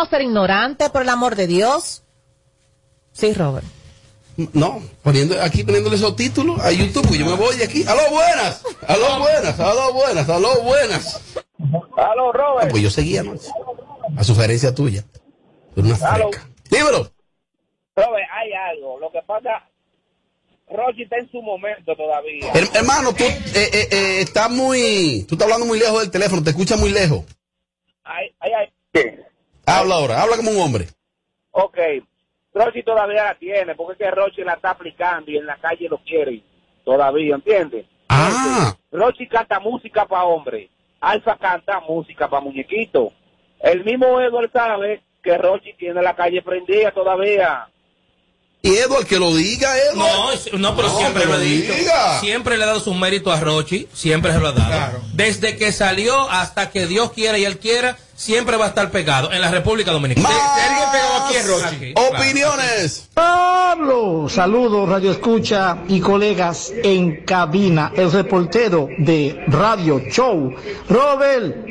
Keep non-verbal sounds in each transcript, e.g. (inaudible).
podemos ser ignorantes, por el amor de Dios. Sí, Robert. No, poniendo, aquí poniéndole esos títulos a YouTube, porque yo me voy de aquí. ¡Aló, buenas! ¡Aló, buenas! ¡Aló, buenas! ¡Aló, buenas! ¡Aló, Robert! Ah, pues yo seguía. A sugerencia tuya. Una Aló. freca. Dímelo. Robert, hay algo. Lo que pasa, Rochi está en su momento todavía. Her- hermano, tú eh, eh, eh, estás muy. Tú estás hablando muy lejos del teléfono, te escuchas muy lejos. Ay, ay, ay. Habla ahora, habla como un hombre. Ok. Rochi todavía la tiene, porque es que Rochi la está aplicando y en la calle lo quiere todavía, ¿entiendes? Ah, Rochi canta música para hombres. Alfa canta música para muñequitos. El mismo Edward sabe que Rochi tiene la calle prendida todavía. y Edward, que lo diga, Edward. No, no, pero No, siempre lo lo dicho. diga. Siempre le he dado su mérito a Rochi, siempre se lo he dado. Desde que salió hasta que Dios quiera y él quiera, siempre va a estar pegado en la República Dominicana. Más Aquí, claro. opiniones. Pablo, saludos Radio Escucha y colegas en cabina, el reportero de Radio Show. Robert,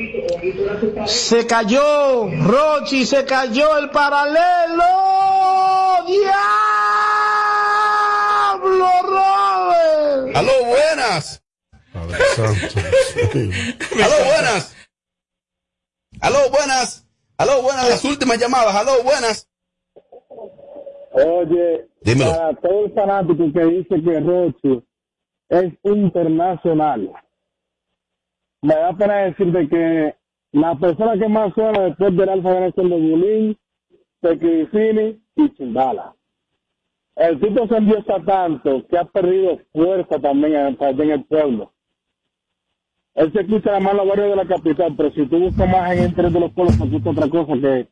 se cayó, Rochi, se cayó el paralelo. Diablo, Robert. Aló, buenas. Aló, buenas. Aló, buenas. Aló, buenas. Las últimas llamadas. Aló, buenas. Oye, Dímelo. para todo el fanático que dice que Rochi es internacional, me da pena decirte que la persona que más suena después del Alfa viene siendo Bulín, Tequifini y Chimbala. El tipo se endiosa tanto que ha perdido fuerza también en el pueblo. Él se escucha además en los barrios de la capital, pero si tú buscas más en entre de los pueblos, te escucha otra cosa que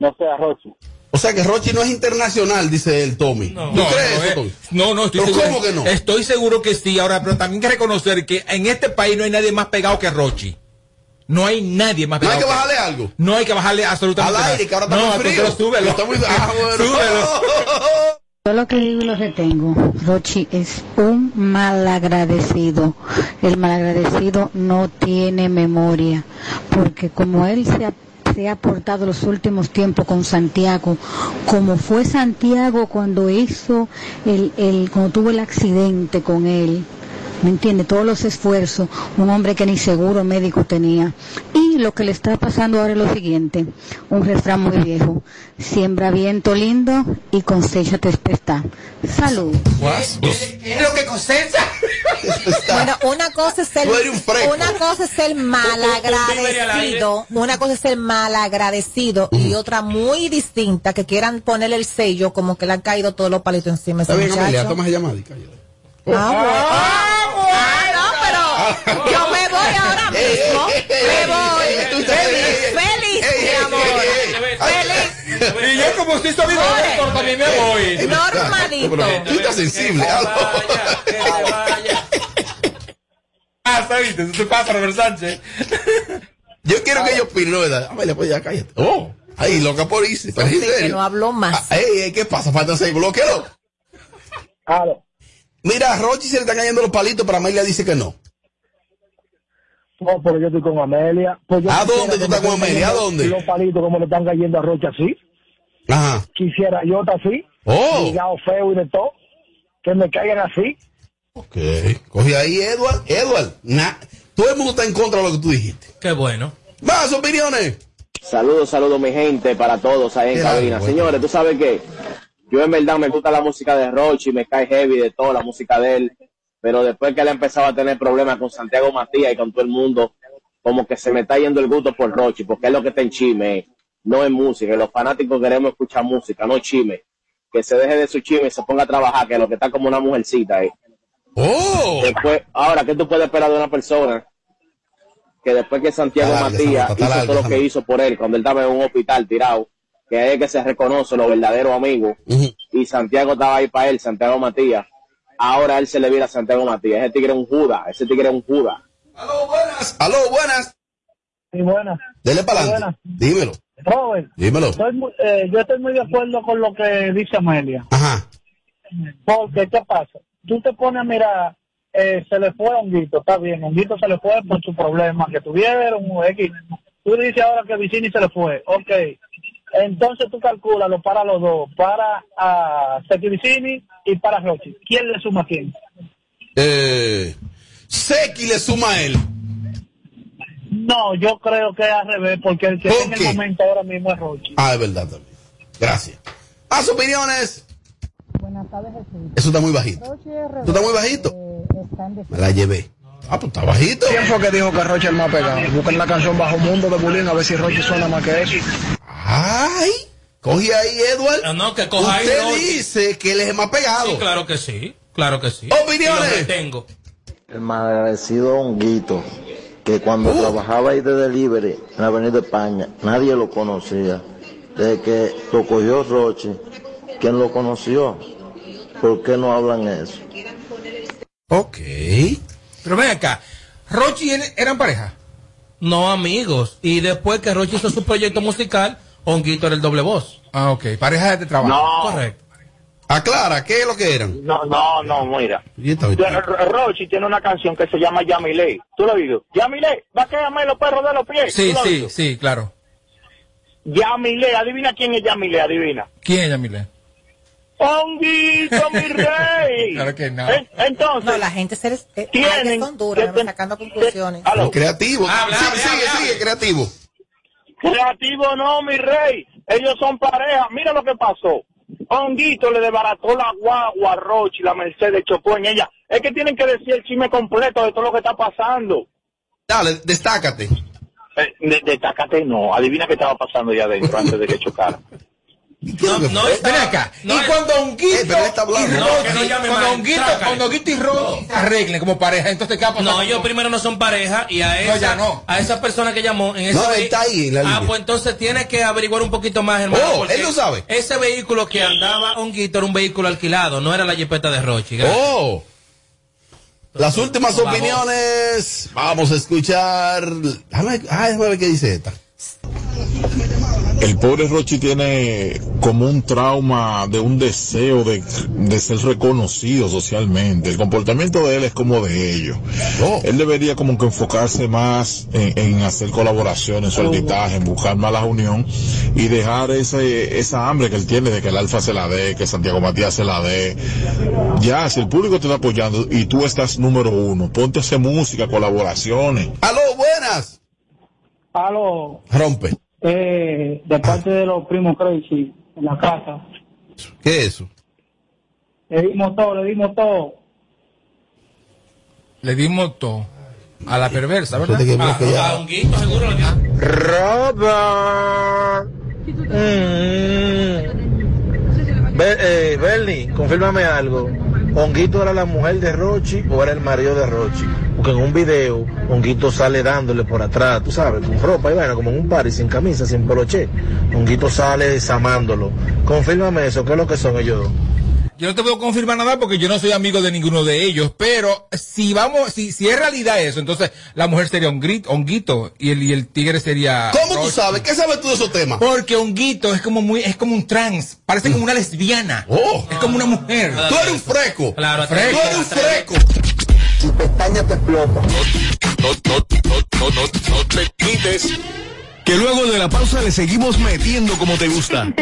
no sea Rochi. O sea que Rochi no es internacional, dice el Tommy. No. ¿Tú No, crees no, eso, Tommy? no, no, estoy ¿Pero seguro. cómo que no? Estoy seguro que sí. Ahora, pero también hay que reconocer que en este país no hay nadie más pegado que Rochi. No hay nadie más No pegado. hay que que- bajarle algo. No hay que bajarle absolutamente Al nada. aire, que ahora está no, muy al frío. súbelo. Está muy- (laughs) ah, bueno. (laughs) Súbelo. (laughs) Yo lo que digo y lo retengo, Rochi es un malagradecido. El malagradecido no tiene memoria, porque como él se ha, se ha portado los últimos tiempos con Santiago, como fue Santiago cuando hizo el, el cuando tuvo el accidente con él, ¿me entiende? Todos los esfuerzos, un hombre que ni seguro médico tenía. Y lo que le está pasando ahora es lo siguiente, un refrán muy viejo, siembra viento lindo y cosecha tempestad. Salud. Es lo que cosecha. Bueno, una cosa es ser, una cosa es ser malagradecido, una cosa es ser malagradecido y otra muy distinta que quieran ponerle el sello como que le han caído todos los palitos encima Está bien, Amelia, toma llamada y cállate. Ah, bueno. Ah, no, pero (laughs) yo me voy ahora mismo. Me voy. Feliz, feliz, mi amor. Feliz. Y yo como si Oye. Héctor, también me voy. Normalito. Pero tú estás sensible. Vaya, que se. (laughs) Ah, pasa, Robert Sánchez. Yo quiero que ellos. ¿verdad? Amelia, pues ya cállate. Oh, ahí, loca por irse. ¿Estás en Sí, que serio? no habló más. Ah, ey, ey, ¿qué pasa? Falta seis bloques, ¿no? Claro. Mira, a Rochi se le están cayendo los palitos, pero Amelia dice que no. No, pero yo estoy con Amelia. Pues yo ¿A dónde tú estás con Amelia? ¿A dónde? Los palitos como le están cayendo a Rocha así. Ajá. Quisiera yo estar así. Oh. Ligado feo y de todo. Que me caigan así. Ok. Cogí ahí, Edward. Edward, na- todo el mundo está en contra de lo que tú dijiste. Qué bueno. Más opiniones. Saludos, saludos mi gente, para todos ahí en Qué cabina. Señores, tú sabes que yo en verdad me gusta la música de Rochi, me cae heavy de toda la música de él, pero después que él empezaba a tener problemas con Santiago Matías y con todo el mundo, como que se me está yendo el gusto por Rochi, porque es lo que está en chisme, no es música, y los fanáticos queremos escuchar música, no chisme. Que se deje de su chisme y se ponga a trabajar, que lo que está como una mujercita ahí. Oh. Después, ahora, ¿qué tú puedes esperar de una persona que después que Santiago larga Matías hizo larga todo lo que hizo por él cuando él estaba en un hospital tirado, que es que se reconoce los verdaderos amigos, y Santiago estaba ahí para él, Santiago Matías, ahora él se le vira a Santiago Matías, ese tigre es un Judas, ese tigre es un Judas. Aló, buenas. Aló, buenas. Y bueno, Dele para adelante. Buenas. Dímelo. Robert, Dímelo. estoy muy- eh, yo estoy muy de acuerdo con lo que dice Amelia. Ajá. Porque, ¿qué pasa? Tú te pones a mirar, eh, se le fue a Honguito, está bien, Honguito se le fue por su problema que tuvieron, X. Tú dices ahora que Vicini se le fue, ok. Entonces tú calculalo para los dos, para a Sequiricini y para Rochi. ¿Quién le suma a quién? Eh, Seki le suma a él. No, yo creo que es al revés, porque el que ¿Por está en el momento ahora mismo es Rochi. Ah, es verdad también. Gracias. Más opiniones. Buenas tardes, Jesús. Eso está muy bajito. ¿Tú estás muy bajito? está en Me la llevé. Ah, pues está bajito. ¿Quién fue que dijo que Rochi es el más pegado? Busquen la canción Bajo Mundo de Bulín a ver si Rochi suena más que eso. Ay, coge ahí, Edward. No, no, que coja ahí, Usted dice que él es el más pegado. Sí, claro que sí. Claro que sí. Opiniones. Retengo. El malagradecido Honguito, que cuando trabajaba ahí de delivery en la Avenida España, nadie lo conocía. Desde que lo cogió Roche, ¿quién lo conoció? ¿Por qué no hablan eso? Ok. Pero ven acá, Rochi y él eran pareja. No, amigos. Y después que Rochi hizo su proyecto musical, Honguito era el doble voz. Ah, ok. Pareja de trabajo. No. Correcto. Aclara, ¿qué es lo que eran? No, no, no, mira. Rochi tiene una canción que se llama Yamile. ¿Tú lo has oído? Yamile, va a quedarme los perros de los pies. Sí, ¿Tú lo has sí, oído? sí, claro. Yamile, adivina quién es Yamile, adivina. ¿Quién es Yamile? Honguito, mi (laughs) rey. Claro que no. En- Entonces, No, la gente se les, eh, tienen son duras, sacando conclusiones. Aló. Creativo. Habla, Sí, habla, sigue, habla. sigue, creativo. Creativo no, mi rey. Ellos son pareja. Mira lo que pasó. Honguito le desbarató la guagua a Rochi, la Mercedes chocó en ella. Es que tienen que decir el chisme completo de todo lo que está pasando. Dale, destácate. Eh, de- Destácate, no. Adivina qué estaba pasando allá adentro antes de que chocara. (laughs) No, no Ven acá. no y cuando Honguito Eh, cuando Honguito, cuando Honguito y se arreglen como pareja, entonces ¿qué va a pasar? No, ellos primero no son pareja y a esa, ya no. a esa persona que llamó en ese No, él vehi- está ahí en la Ah, pues entonces tiene que averiguar un poquito más, hermano. Oh, él lo sabe. Ese vehículo que andaba Honguito era un vehículo alquilado, no era la jipeta de Rochi. Gracias. Oh. Las últimas Vamos. opiniones. Vamos a escuchar. Déjame, ah, déjame ver qué dice esta. El pobre Rochi tiene como un trauma de un deseo de, de ser reconocido socialmente. El comportamiento de él es como de ellos. Oh. Él debería como que enfocarse más en, en hacer colaboraciones, en su arbitraje, en buscar más la unión y dejar ese, esa hambre que él tiene de que el Alfa se la dé, que Santiago Matías se la dé. Ya, si el público te está apoyando y tú estás número uno, ponte a hacer música, colaboraciones. Aló, buenas. Aló, Rompe. Eh, de parte de los primos Crazy en la casa. ¿Qué es eso? Le dimos todo, le dimos todo. Le dimos todo a la perversa, ¿verdad? Ah, bloquea. a Honguito seguro lo tiene. Robert. eh, Bernie, confírmame algo. ¿Honguito era la mujer de Rochi o era el marido de Rochi? Porque en un video, Honguito sale dándole por atrás, tú sabes, con ropa y vaina, como en un party, sin camisa, sin poloche. Honguito sale desamándolo. Confírmame eso, ¿qué es lo que son ellos dos? Yo no te puedo confirmar nada porque yo no soy amigo de ninguno de ellos, pero si vamos, si, si es realidad eso, entonces la mujer sería un honguito y el, y el tigre sería. ¿Cómo tú sabes? ¿Qué sabes tú de esos temas? Porque honguito es como muy, es como un trans, parece como una lesbiana. Oh. Es como una mujer. Tú eres un freco. Claro, Tú atrevido, eres un freco. Tu pestaña te explota. No, no, no, no, no, no te quites. Que luego de la pausa le seguimos metiendo como te gusta. (laughs)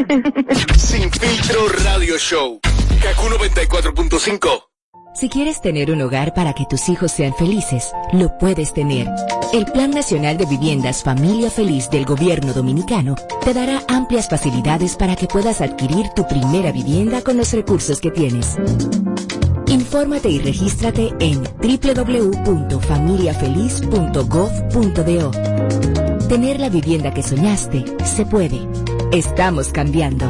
Sin filtro radio show. Kaku 94.5. Si quieres tener un hogar para que tus hijos sean felices, lo puedes tener. El Plan Nacional de Viviendas Familia Feliz del Gobierno Dominicano te dará amplias facilidades para que puedas adquirir tu primera vivienda con los recursos que tienes. Infórmate y regístrate en www.familiafeliz.gov.do. Tener la vivienda que soñaste se puede. Estamos cambiando.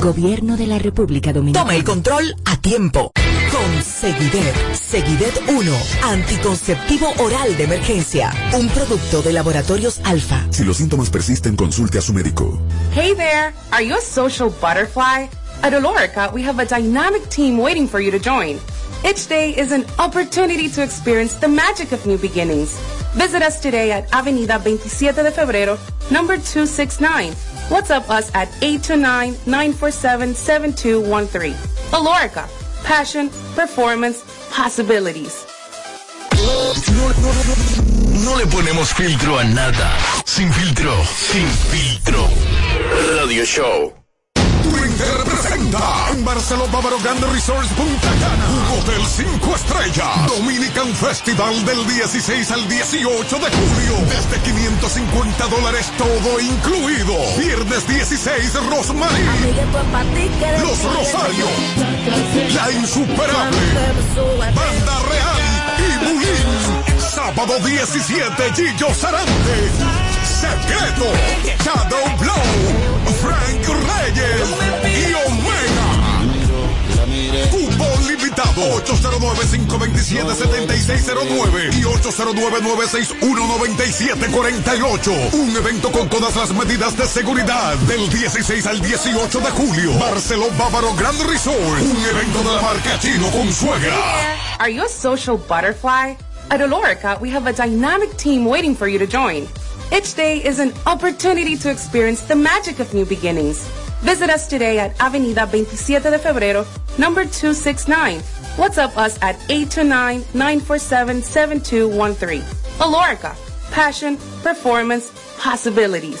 Gobierno de la República Dominicana. Toma el control a tiempo. Con Seguidet. Seguidet 1. Anticonceptivo oral de emergencia. Un producto de laboratorios alfa. Si los síntomas persisten, consulte a su médico. Hey there, are you a social butterfly? At Olorica, we have a dynamic team waiting for you to join. Each day is an opportunity to experience the magic of new beginnings. Visit us today at Avenida 27 de Febrero, number 269. WhatsApp us at 829-947-7213. Olorica, passion, performance, possibilities. No le ponemos filtro a nada. Sin filtro, sin filtro. Radio Show. Twitter en Barceló Bávaro Grande Resorts Punta Cana, un hotel 5 estrellas, Dominican Festival del 16 al 18 de julio, desde 550 dólares todo incluido. Viernes 16 Rosmarie, Los Rosarios, La Insuperable, Banda Real y Bulín. Sábado 17 Gillo Sarante, Secreto, Shadow Blow, Frank Reyes. Y Omega. Cupo 809-527-7609 y 809-961-9748. Un evento con todas las medidas de seguridad del 16 al 18 de julio. Bávaro Grand Resort. Un evento de la marca Chino con suegra. Are you a social butterfly? At Olorica, we have a dynamic team waiting for you to join. Each day is an opportunity to experience the magic of new beginnings. Visit us today at Avenida 27 de Febrero, number 269. WhatsApp us at 829-947-7213. Olorica, passion, performance, possibilities.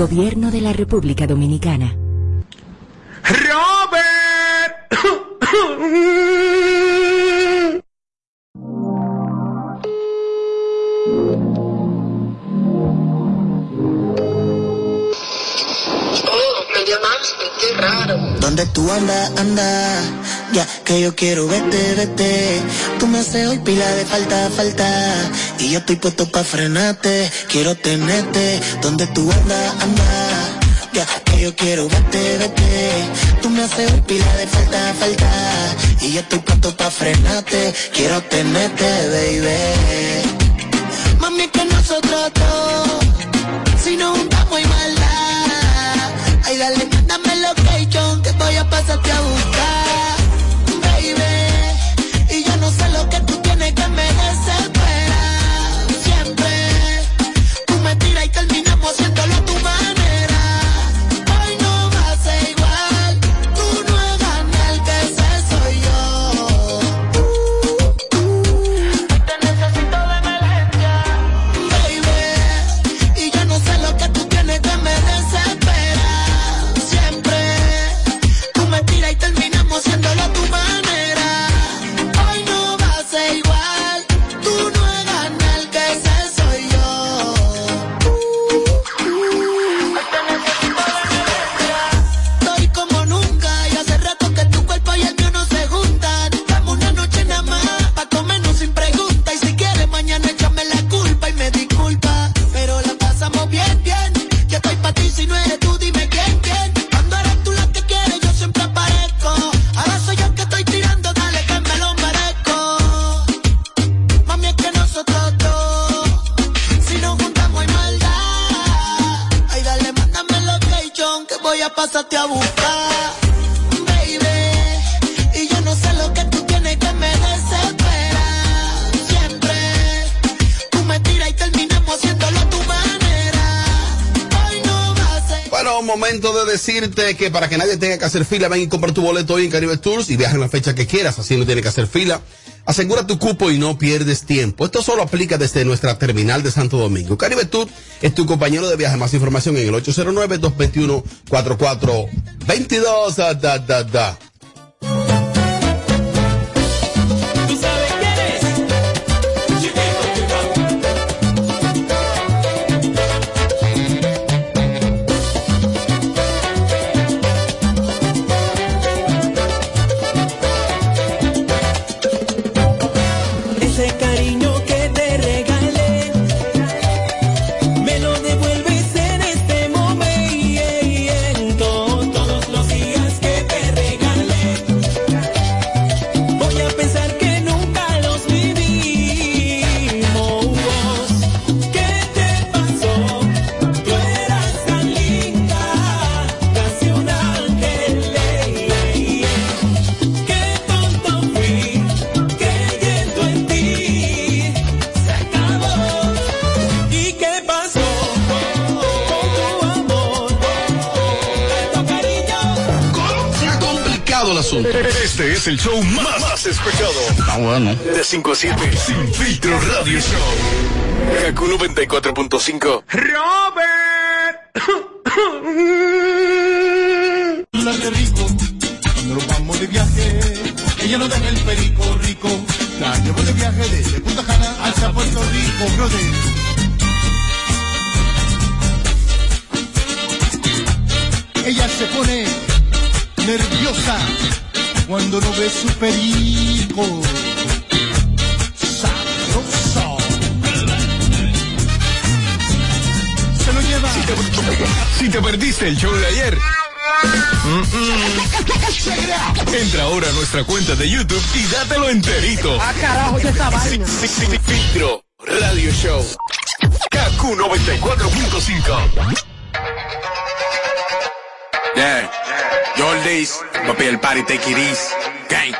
Gobierno de la República Dominicana. Robert. Oh, me llamaste, qué raro. ¿Dónde tú andas, anda? Ya que yo quiero verte, vete. Tú me haces hoy pila de falta, falta. Y yo estoy puesto pa' frenarte. Quiero tenerte. ¿Dónde tú andas, anda? Ya que yo quiero verte, vete. Tú me haces hoy pila de falta, falta. Y yo estoy puesto pa' frenarte. Quiero tenerte, baby. Mami, que nosotros dos, si nos juntamos hay maldad. Ay, dale, mándame location que voy a pasarte a buscar, voy a buscar baby. Y yo no sé lo que tú tienes que me desespera. Siempre tú me tiras y terminamos haciéndolo a tu manera. Hoy no va a ser. Bueno, momento de decirte que para que nadie tenga que hacer fila, ven y compra tu boleto hoy en Caribe Tours y viaja en la fecha que quieras, así no tienes que hacer fila. Asegura tu cupo y no pierdes tiempo. Esto solo aplica desde nuestra terminal de Santo Domingo. Caribe Tour es tu compañero de viaje. Más información en el 809-221-4422. Da, da, da, Este es el show más, más escuchado. Ah, bueno. De 5 a 7. Sin filtro radio show. Kaku 94.5. La de rico, cuando nos vamos de viaje, ella no deja el perico rico. La llevo de viaje desde Punta Cana hasta Puerto Rico, brother. Ella se pone nerviosa cuando no ve su perico. Sabroso. Se lo lleva. Si te perdiste el show de ayer. mm, mm, Entra ahora a nuestra cuenta de YouTube y dátelo enterito. Ah, carajo, ya está vaina. Sin- sin- sin filtro Radio Show. KQ 94.5. Yeah. Jordies, papi, el party take it. Gang.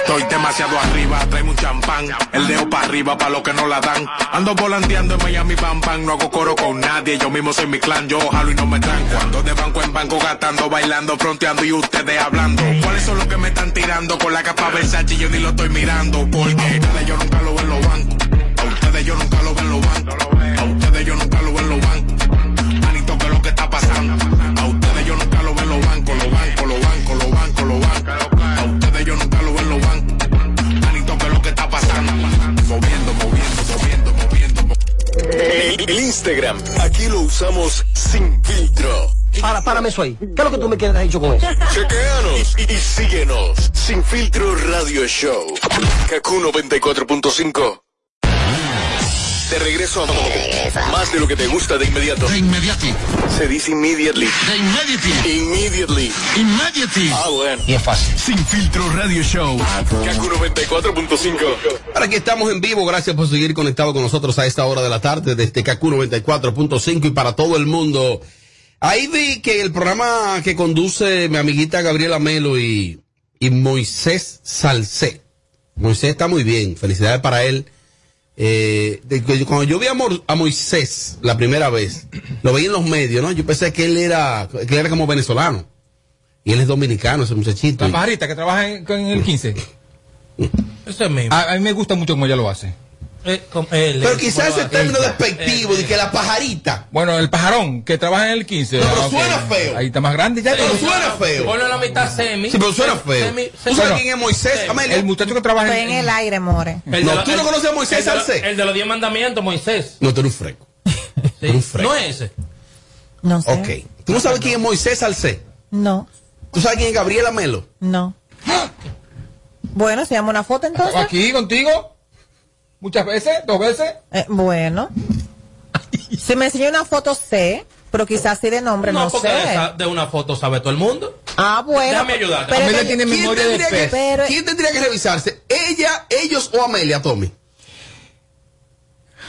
Estoy demasiado arriba, trae un champán. El dedo para arriba para los que no la dan. Ando volanteando en Miami, pam, pam. No hago coro con nadie, yo mismo soy mi clan. Yo jalo y no me tranco. Ando de banco en banco, gastando, bailando, fronteando y ustedes hablando. ¿Cuáles son los que me están tirando? Con la capa Versace yo ni lo estoy mirando. Porque a ustedes yo nunca lo veo en los bancos. A ustedes yo nunca lo veo en los bancos. El, el Instagram, aquí lo usamos sin filtro. Ahora, párame eso ahí. ¿Qué es lo que tú me quieres dicho con eso? Chequeanos y, y síguenos. Sin filtro Radio Show. Kaku 94.5. De regreso a más de lo que te gusta de inmediato. De inmediati. Se dice immediately. De immediati. Immediately. Immediati. Ah, bueno. Y es fácil. Sin filtro Radio Show. Kaku 94.5. Ahora que estamos en vivo, gracias por seguir conectado con nosotros a esta hora de la tarde desde KQ 94.5 y para todo el mundo. Ahí vi que el programa que conduce mi amiguita Gabriela Melo y, y Moisés Salcé. Moisés está muy bien, felicidades para él. Eh, de cuando yo vi a, Mor- a Moisés la primera vez, (clears throat) lo veía en los medios, ¿no? Yo pensé que él era, que él era como venezolano. Y él es dominicano, ese muchachito. La pajarita que trabaja en, en el 15. (laughs) Ese es mismo. A, a mí me gusta mucho como ella lo hace. Eh, él, Pero quizás ¿cómo ese término despectivo de que la pajarita. Bueno, el pajarón que trabaja en el 15. No, pero ah, suena feo. Ahí está más grande ya. Pero suena feo. Ponlo a la mitad semi. Sí, pero suena feo. Semi- ¿Tú sabes Bueno, quién es Moisés? Amelia? El muchacho que trabaja en, en el aire, more. El No, ¿tú no conoces a Moisés el de los- Salcé? El de los diez mandamientos, Moisés. No, tú eres un freco. Sí. Un freco. No es ese. No sé. Ok. ¿Tú no sabes quién es Moisés Salcé? No, ¿Tú sabes quién es Gabriela Melo? no. Bueno, se llama una foto entonces. Aquí contigo. Muchas veces, dos veces. Eh, bueno. Si me enseñó una foto, sé, pero quizás sí de nombre no, No, porque sé. de, esa- de una foto sabe todo el mundo. Ah, bueno. Déjame ayudarte. Pero Amelia tiene ¿Quién memoria de tendría, que. Pero- quién tendría que revisarse? ¿Ella, ellos o Amelia, Tommy?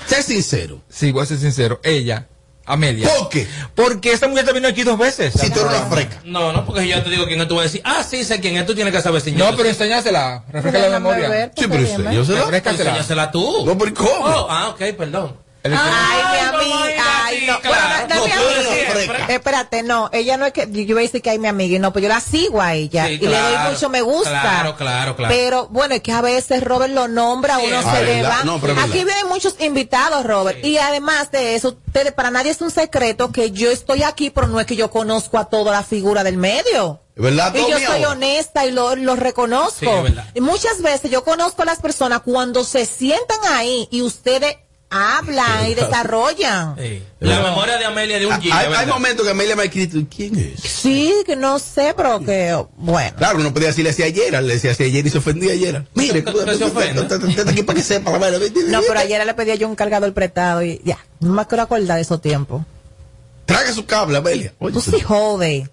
Sé sincero. Sí, voy a ser sincero. Ella, Amelia. ¿Por qué? Porque esta muchacha vino aquí dos veces. Si tú eres una freca. No, no, porque yo te digo quién es, tú vas a decir, ah, sí, sé quién es, tú tienes que saber si No, pero enséñasela. Refresca la memoria. ver, Sí, pero enséñasela. Enséñasela tú. No, pero ¿cómo? Oh, ah, ok, perdón. El- Ay, mi amiga. Ay, no. Bueno, mi amiga. Espérate, no. Ella no es que. Yo iba a decir que hay mi amiga. y No, pues yo la sigo a ella. Sí, y le doy mucho me gusta. Claro, claro, claro. Pero bueno, es que a veces Robert lo nombra, Sí, uno se le va. No, es Aquí verdad. vienen muchos invitados, Robert. Y además de eso, ustedes, para nadie es un secreto que yo estoy aquí, pero no es que yo conozco a toda la figura del medio. ¿Es verdad, Y yo soy ahora? honesta y lo, lo reconozco. Y muchas veces yo conozco a las personas cuando se sientan ahí y ustedes hablan y desarrollan. Sí. La memoria de Amelia de un Hay, giga, hay momentos que Amelia me ha escrito, ¿quién es? Sí, que no sé, pero que, bueno. Claro, no podía decirle así ayer, le decía así ayer y se ofendía ayer. Mire, aquí para que sepa. la verdad. No, pero ayer le pedí yo un cargador prestado y ya, no me quiero acordar de esos tiempos. Traga su cable, Amelia. Oye, Tú sí jodes.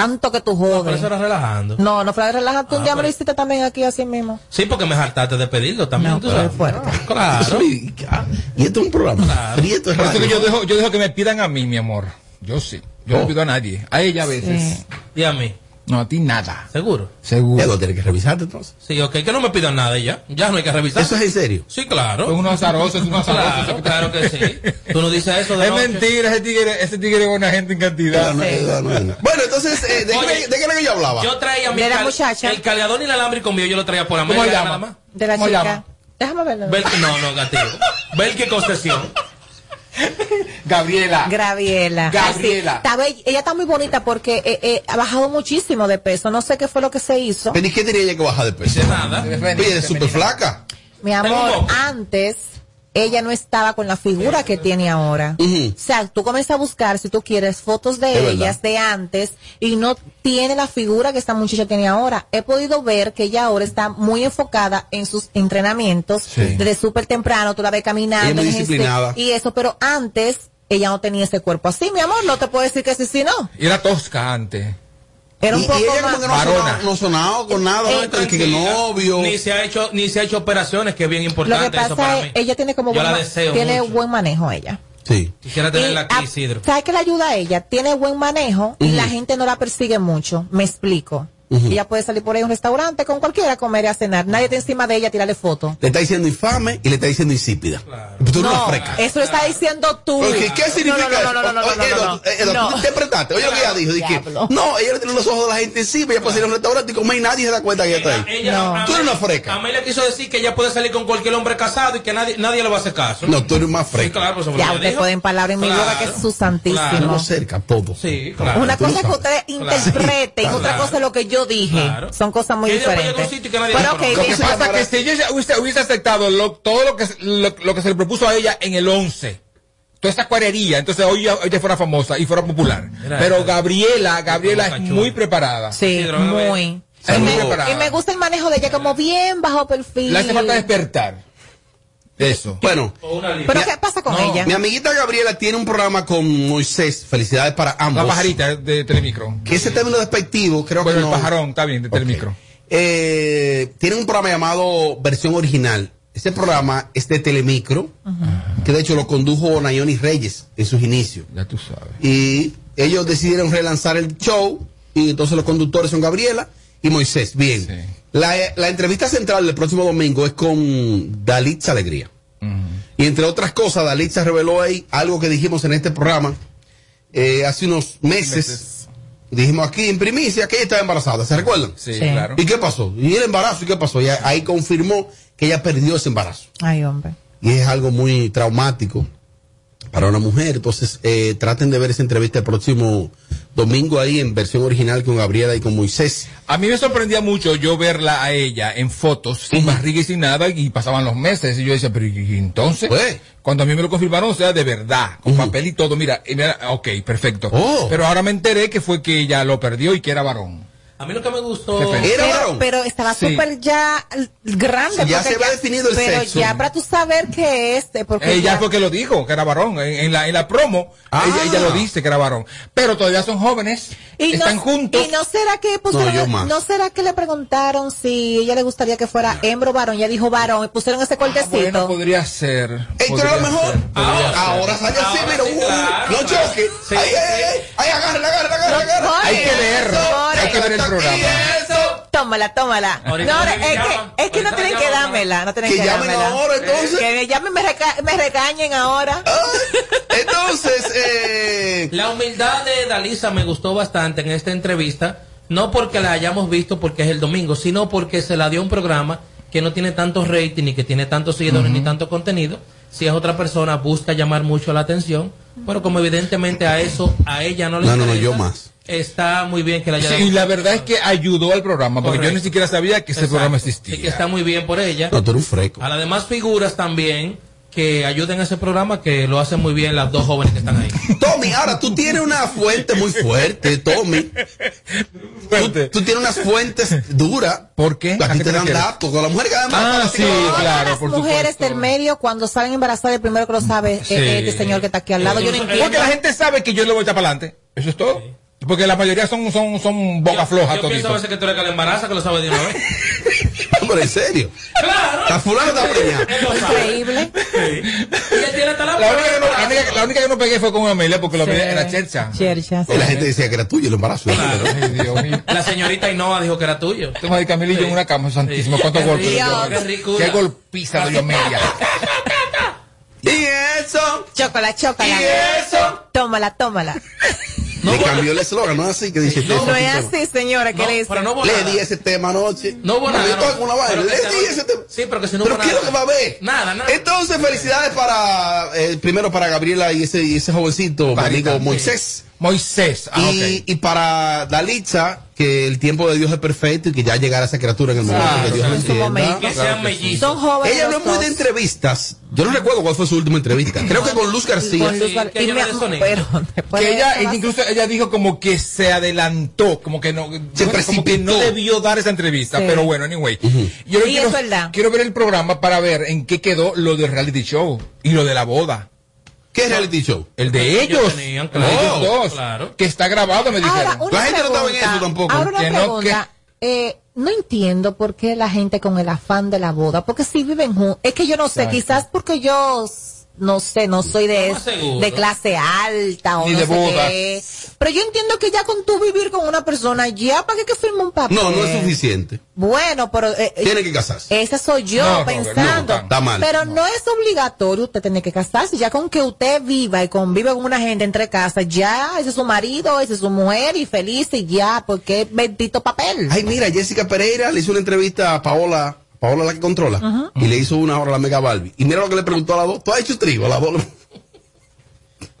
Tanto que tú Pero jodes. eso era relajando. No, no fue relajado. Tú un Ah, día me lo pero- hiciste también aquí así mismo. Sí, porque me hartaste de pedirlo también, No, tú pero sabes. fuerte. Claro. Y y esto es un programa. Claro. Y esto es Por eso que yo dejo, yo dejo que me pidan a mí, mi amor. Yo sí. Yo Oh. no pido a nadie. A ella a veces. Sí. Y a mí. No, a ti nada. ¿Seguro? Seguro. Eso tiene que revisarte entonces. Sí, ok, que no me pidan nada y ya. Ya no hay que revisar. ¿Eso es en serio? Sí, claro. Son unos azarosos, unos azarosos. Claro, claro que sí. Tú no dices eso de Es noche. mentira, ese tigre, ese tigre es buena gente en cantidad. No, no, no, no. Bueno, entonces, eh, ¿de, qué, Oye, ¿de qué era que yo hablaba? Yo traía mi De la cal- muchacha. el caleador inalámbrico mío, yo lo traía por la ¿Cómo llama? nada más. De la ¿Cómo chica. llama? Déjame verlo. No, no, gatito. Belki concesión. Gabriela. Graviela. Gabriela. Sí. Está. Ella está muy bonita porque eh, eh, ha bajado muchísimo de peso. No sé qué fue lo que se hizo. Pero ¿y qué diría ella que baja de peso? De nada. Oye, es súper flaca. Mi amor, antes ella no estaba con la figura que tiene ahora. O sea, tú comienzas a buscar, si tú quieres, fotos de Es verdad. ellas de antes y no tiene la figura que esta muchacha tiene ahora. He podido ver que ella ahora está muy enfocada en sus entrenamientos Sí. desde súper temprano, tú la ves caminando. Este- y eso, pero antes ella no tenía ese cuerpo así, mi amor, no te puedo decir que sí, sí, no. Y era tosca antes. Era un y, y poco ella más... como que no sonado, no sonado con nada, Eh, ¿no? que, novio. Ni se ha hecho, ni se ha hecho operaciones, que es bien Lo importante que eso para pasa mí. es, ella tiene como Yo buen, la ma- deseo tiene mucho. buen manejo ella. Sí. Quisiera tenerla Y, aquí, Isidro. ¿Sabes qué le ayuda a ella? Tiene buen manejo y la gente no la persigue mucho. Me explico. Ella puede salir por ahí a un restaurante con cualquiera a comer y a cenar. Nadie está encima de ella a tirarle fotos. Le está diciendo infame y le está diciendo insípida. Tú eres una No, freca. eso lo está diciendo tú. Porque, ¿Qué significa no, no, no, no, no, eso? no, no, no, eh, eh, no. Tú interpretaste. Oye, lo que ella dijo. Dije, no, ella le tiene los ojos de la gente encima. Ella puede ir a un restaurante y comer y nadie se da cuenta que ella está ahí. Ella- No. Tú eres una freca. Amelia quiso decir que ella puede salir con cualquier hombre casado y que nadie, nadie le va a hacer caso. No, tú eres más Sí, freca. claro, pues, Ya, usted dijo. pueden palabra en mi Claro, boca que es su santísimo. claro. Cerca, todo. Sí, claro. Una tú cosa es que ustedes Claro. interpreten, Claro. otra cosa es lo que yo dije. Claro. Son cosas muy diferentes. sitio que nadie Pero la ok, conoce. Lo que pasa es que si ella hubiese, hubiese aceptado lo- todo lo que, lo, lo que se le propuso a ella en el 11, toda esa cuarería, entonces hoy ya- ella fuera famosa y fuera popular. Pero. Gabriela, Gabriela es muy preparada. Sí, muy. Es muy Y me- preparada. Y me gusta el manejo de ella como bien bajo perfil. Le hace falta despertar. Eso. Bueno. Pero ¿qué pasa con No, ella? mi amiguita Gabriela tiene un programa con Moisés. Felicidades para ambos. La pajarita de Telemicro. Que ese término despectivo, creo Bueno, que el no. pajarón, está bien, de. Telemicro. Eh, tiene un programa llamado Versión Original. Ese programa es de Telemicro, que de hecho lo condujo Nayoni Reyes en sus inicios. Ya tú sabes. Y ellos decidieron relanzar el show, y entonces los conductores son Gabriela y Moisés. Bien. Sí. La, la entrevista central del próximo domingo es con Dalitza Alegría. Y entre otras cosas, Dalitza reveló ahí algo que dijimos en este programa eh, hace unos meses. Meses. Dijimos aquí en primicia que ella estaba embarazada, ¿se recuerdan? Sí, Sí. claro. ¿Y qué pasó? ¿Y el embarazo? ¿Y qué pasó? Y ahí confirmó que ella perdió ese embarazo. Ay, hombre. Y es algo muy traumático para una mujer. Entonces, eh, traten de ver esa entrevista el próximo domingo ahí en versión original con Gabriela y con Moisés. A mí me sorprendía mucho yo verla a ella en fotos, sin barriga y sin nada, y pasaban los meses. Y yo decía, pero ¿y entonces? Pues. Cuando a mí me lo confirmaron, o sea, de verdad, con papel y todo, mira, y mira, ok, perfecto. Oh. Pero ahora me enteré que fue que ella lo perdió y que era varón. A mí lo que me gustó. ¿Era Pero, varón? pero estaba Sí. súper ya grande. Ya porque se había definido el pero sexo. ya para tú saber qué es. eh, Porque Ella ya- fue que lo dijo, que era varón. En, en la, en la promo, Ah. ella, ella lo dice que era varón. Pero todavía son jóvenes, y están no, juntos. Y no será que pusieron, No, será que le preguntaron si ella le gustaría que fuera hembra o varón. Ella dijo varón y pusieron ese Ah, cortecito. bueno, podría ser. Ey, ¿tú podría eres lo mejor? ser, podría Ahora, sale así, Ahora mira, sí, uh, claro, no choque. Sí, ay, ay, sí. ay, ay, agárrala, agárrala, agárrala, agárrala. Oye, Hay que ver, hay que ver el programa. Tómala, tómala. No, es que, llaman. es que no tienen que dármela. No tienen Que que, llamen ahora, entonces. Que me llamen y me, reca- me regañen ahora. Entonces, eh, La humildad de Dalisa me gustó bastante en esta entrevista, no porque la hayamos visto porque es el domingo, sino porque se la dio un programa que no tiene tanto rating ni que tiene tantos seguidores ni tanto contenido. Si es otra persona, busca llamar mucho la atención, pero como evidentemente a eso, a ella no le No, no, no, yo más. Está muy bien que la haya Sí, dado. y la verdad es que ayudó al programa, porque yo ni siquiera sabía que ese Exacto. programa existía. que está muy bien por ella. no, un freco. A las demás figuras también que ayuden a ese programa, que lo hacen muy bien las dos jóvenes que están ahí. (laughs) Tommy, ahora tú tienes una fuente muy fuerte, Tommy. Tú, tú tienes unas fuentes duras. ¿Por qué? ¿A Aquí te te dan datos. Con la mujer que dan Ah, sí, claro, las por mujeres supuesto. del medio, cuando salen embarazadas, el primero que lo sabe es este señor que está aquí al lado. Yo no entiendo. Porque la gente sabe que yo le voy a echar para adelante. Eso es todo. Porque la mayoría son, son, son boca floja Yo pienso a veces que tú eres que le embaraza, que lo sabe de una vez. (laughs) pero en serio. Claro. La fulana está preñada. Increíble. Y él tiene hasta la La única, que no, la, única, la única que no pegué fue con Amelia porque la Amelia era chercha. Chercha. Y la gente decía que era tuyo el embarazo. Ay, Dios mío. La señorita Inoa dijo que era tuyo. Toma de Camilillo en una cama, santísimo. ¿Cuántos golpes? rico, qué ricura. Qué golpiza de Amelia. (laughs) Y eso. Chócala, chócala. Y eso. Tómala, tómala. Le cambió el eslogan, no es así que dice. No, es así, señora, que No, le dice. pero no hubo Le nada. di ese tema anoche. No hubo nada. no. Le se- di ese tema. Sí, pero que si no Pero hubo ¿qué es lo nada. que va a ver? Nada, nada. Entonces, felicidades para, eh, primero para Gabriela y ese, y ese jovencito, amigo sí. Moisés. Moisés. Ah, y, ok. y para Dalitza, que el tiempo de Dios es perfecto y que ya llegará esa criatura en el momento Claro, que Dios lo en su entienda. momento. Que sean mellizos. Son jóvenes. Ella no es muy de entrevistas. Yo no recuerdo cuál fue su última entrevista. Creo que con Luz García. Con Luz Sí, Val- que y ella me- pero que ella, (laughs) incluso ella dijo como que se adelantó, como que no, Se como que no debió dar esa entrevista, Sí. pero bueno, anyway. Yo lo Y quiero, es verdad. quiero ver el programa para ver en qué quedó lo del reality show y lo de la boda. ¿Qué reality show? El de Ellos ellos, tenían, claro, ellos dos, claro. que está grabado, me dijeron. Ahora, La gente no estaba en eso tampoco. Ahora una Que no, pregunta. Eh, no entiendo por qué la gente con el afán de la boda, porque si viven juntos, es que yo no sé, quizás porque yo no sé, no soy de, de clase alta o Ni no de sé qué. Pero yo entiendo que ya con tú vivir con una persona, ya para qué que firme un papel. No, no es suficiente. Bueno, pero eh, eh, Tiene que casarse. esa soy yo No, Robert, pensando. está mal. Pero no. es obligatorio usted tener que casarse. Ya con que usted viva y convive con una gente entre casas, ya ese es su marido, esa es su mujer y feliz y ya, porque es bendito papel. Ay, mira, Jessica Pereira le hizo una entrevista a Paola, Paola la que controla, y le hizo una hora a la Mega Barbie. Y mira lo que le preguntó a la dos. ¿Tú has hecho trigo a la dos?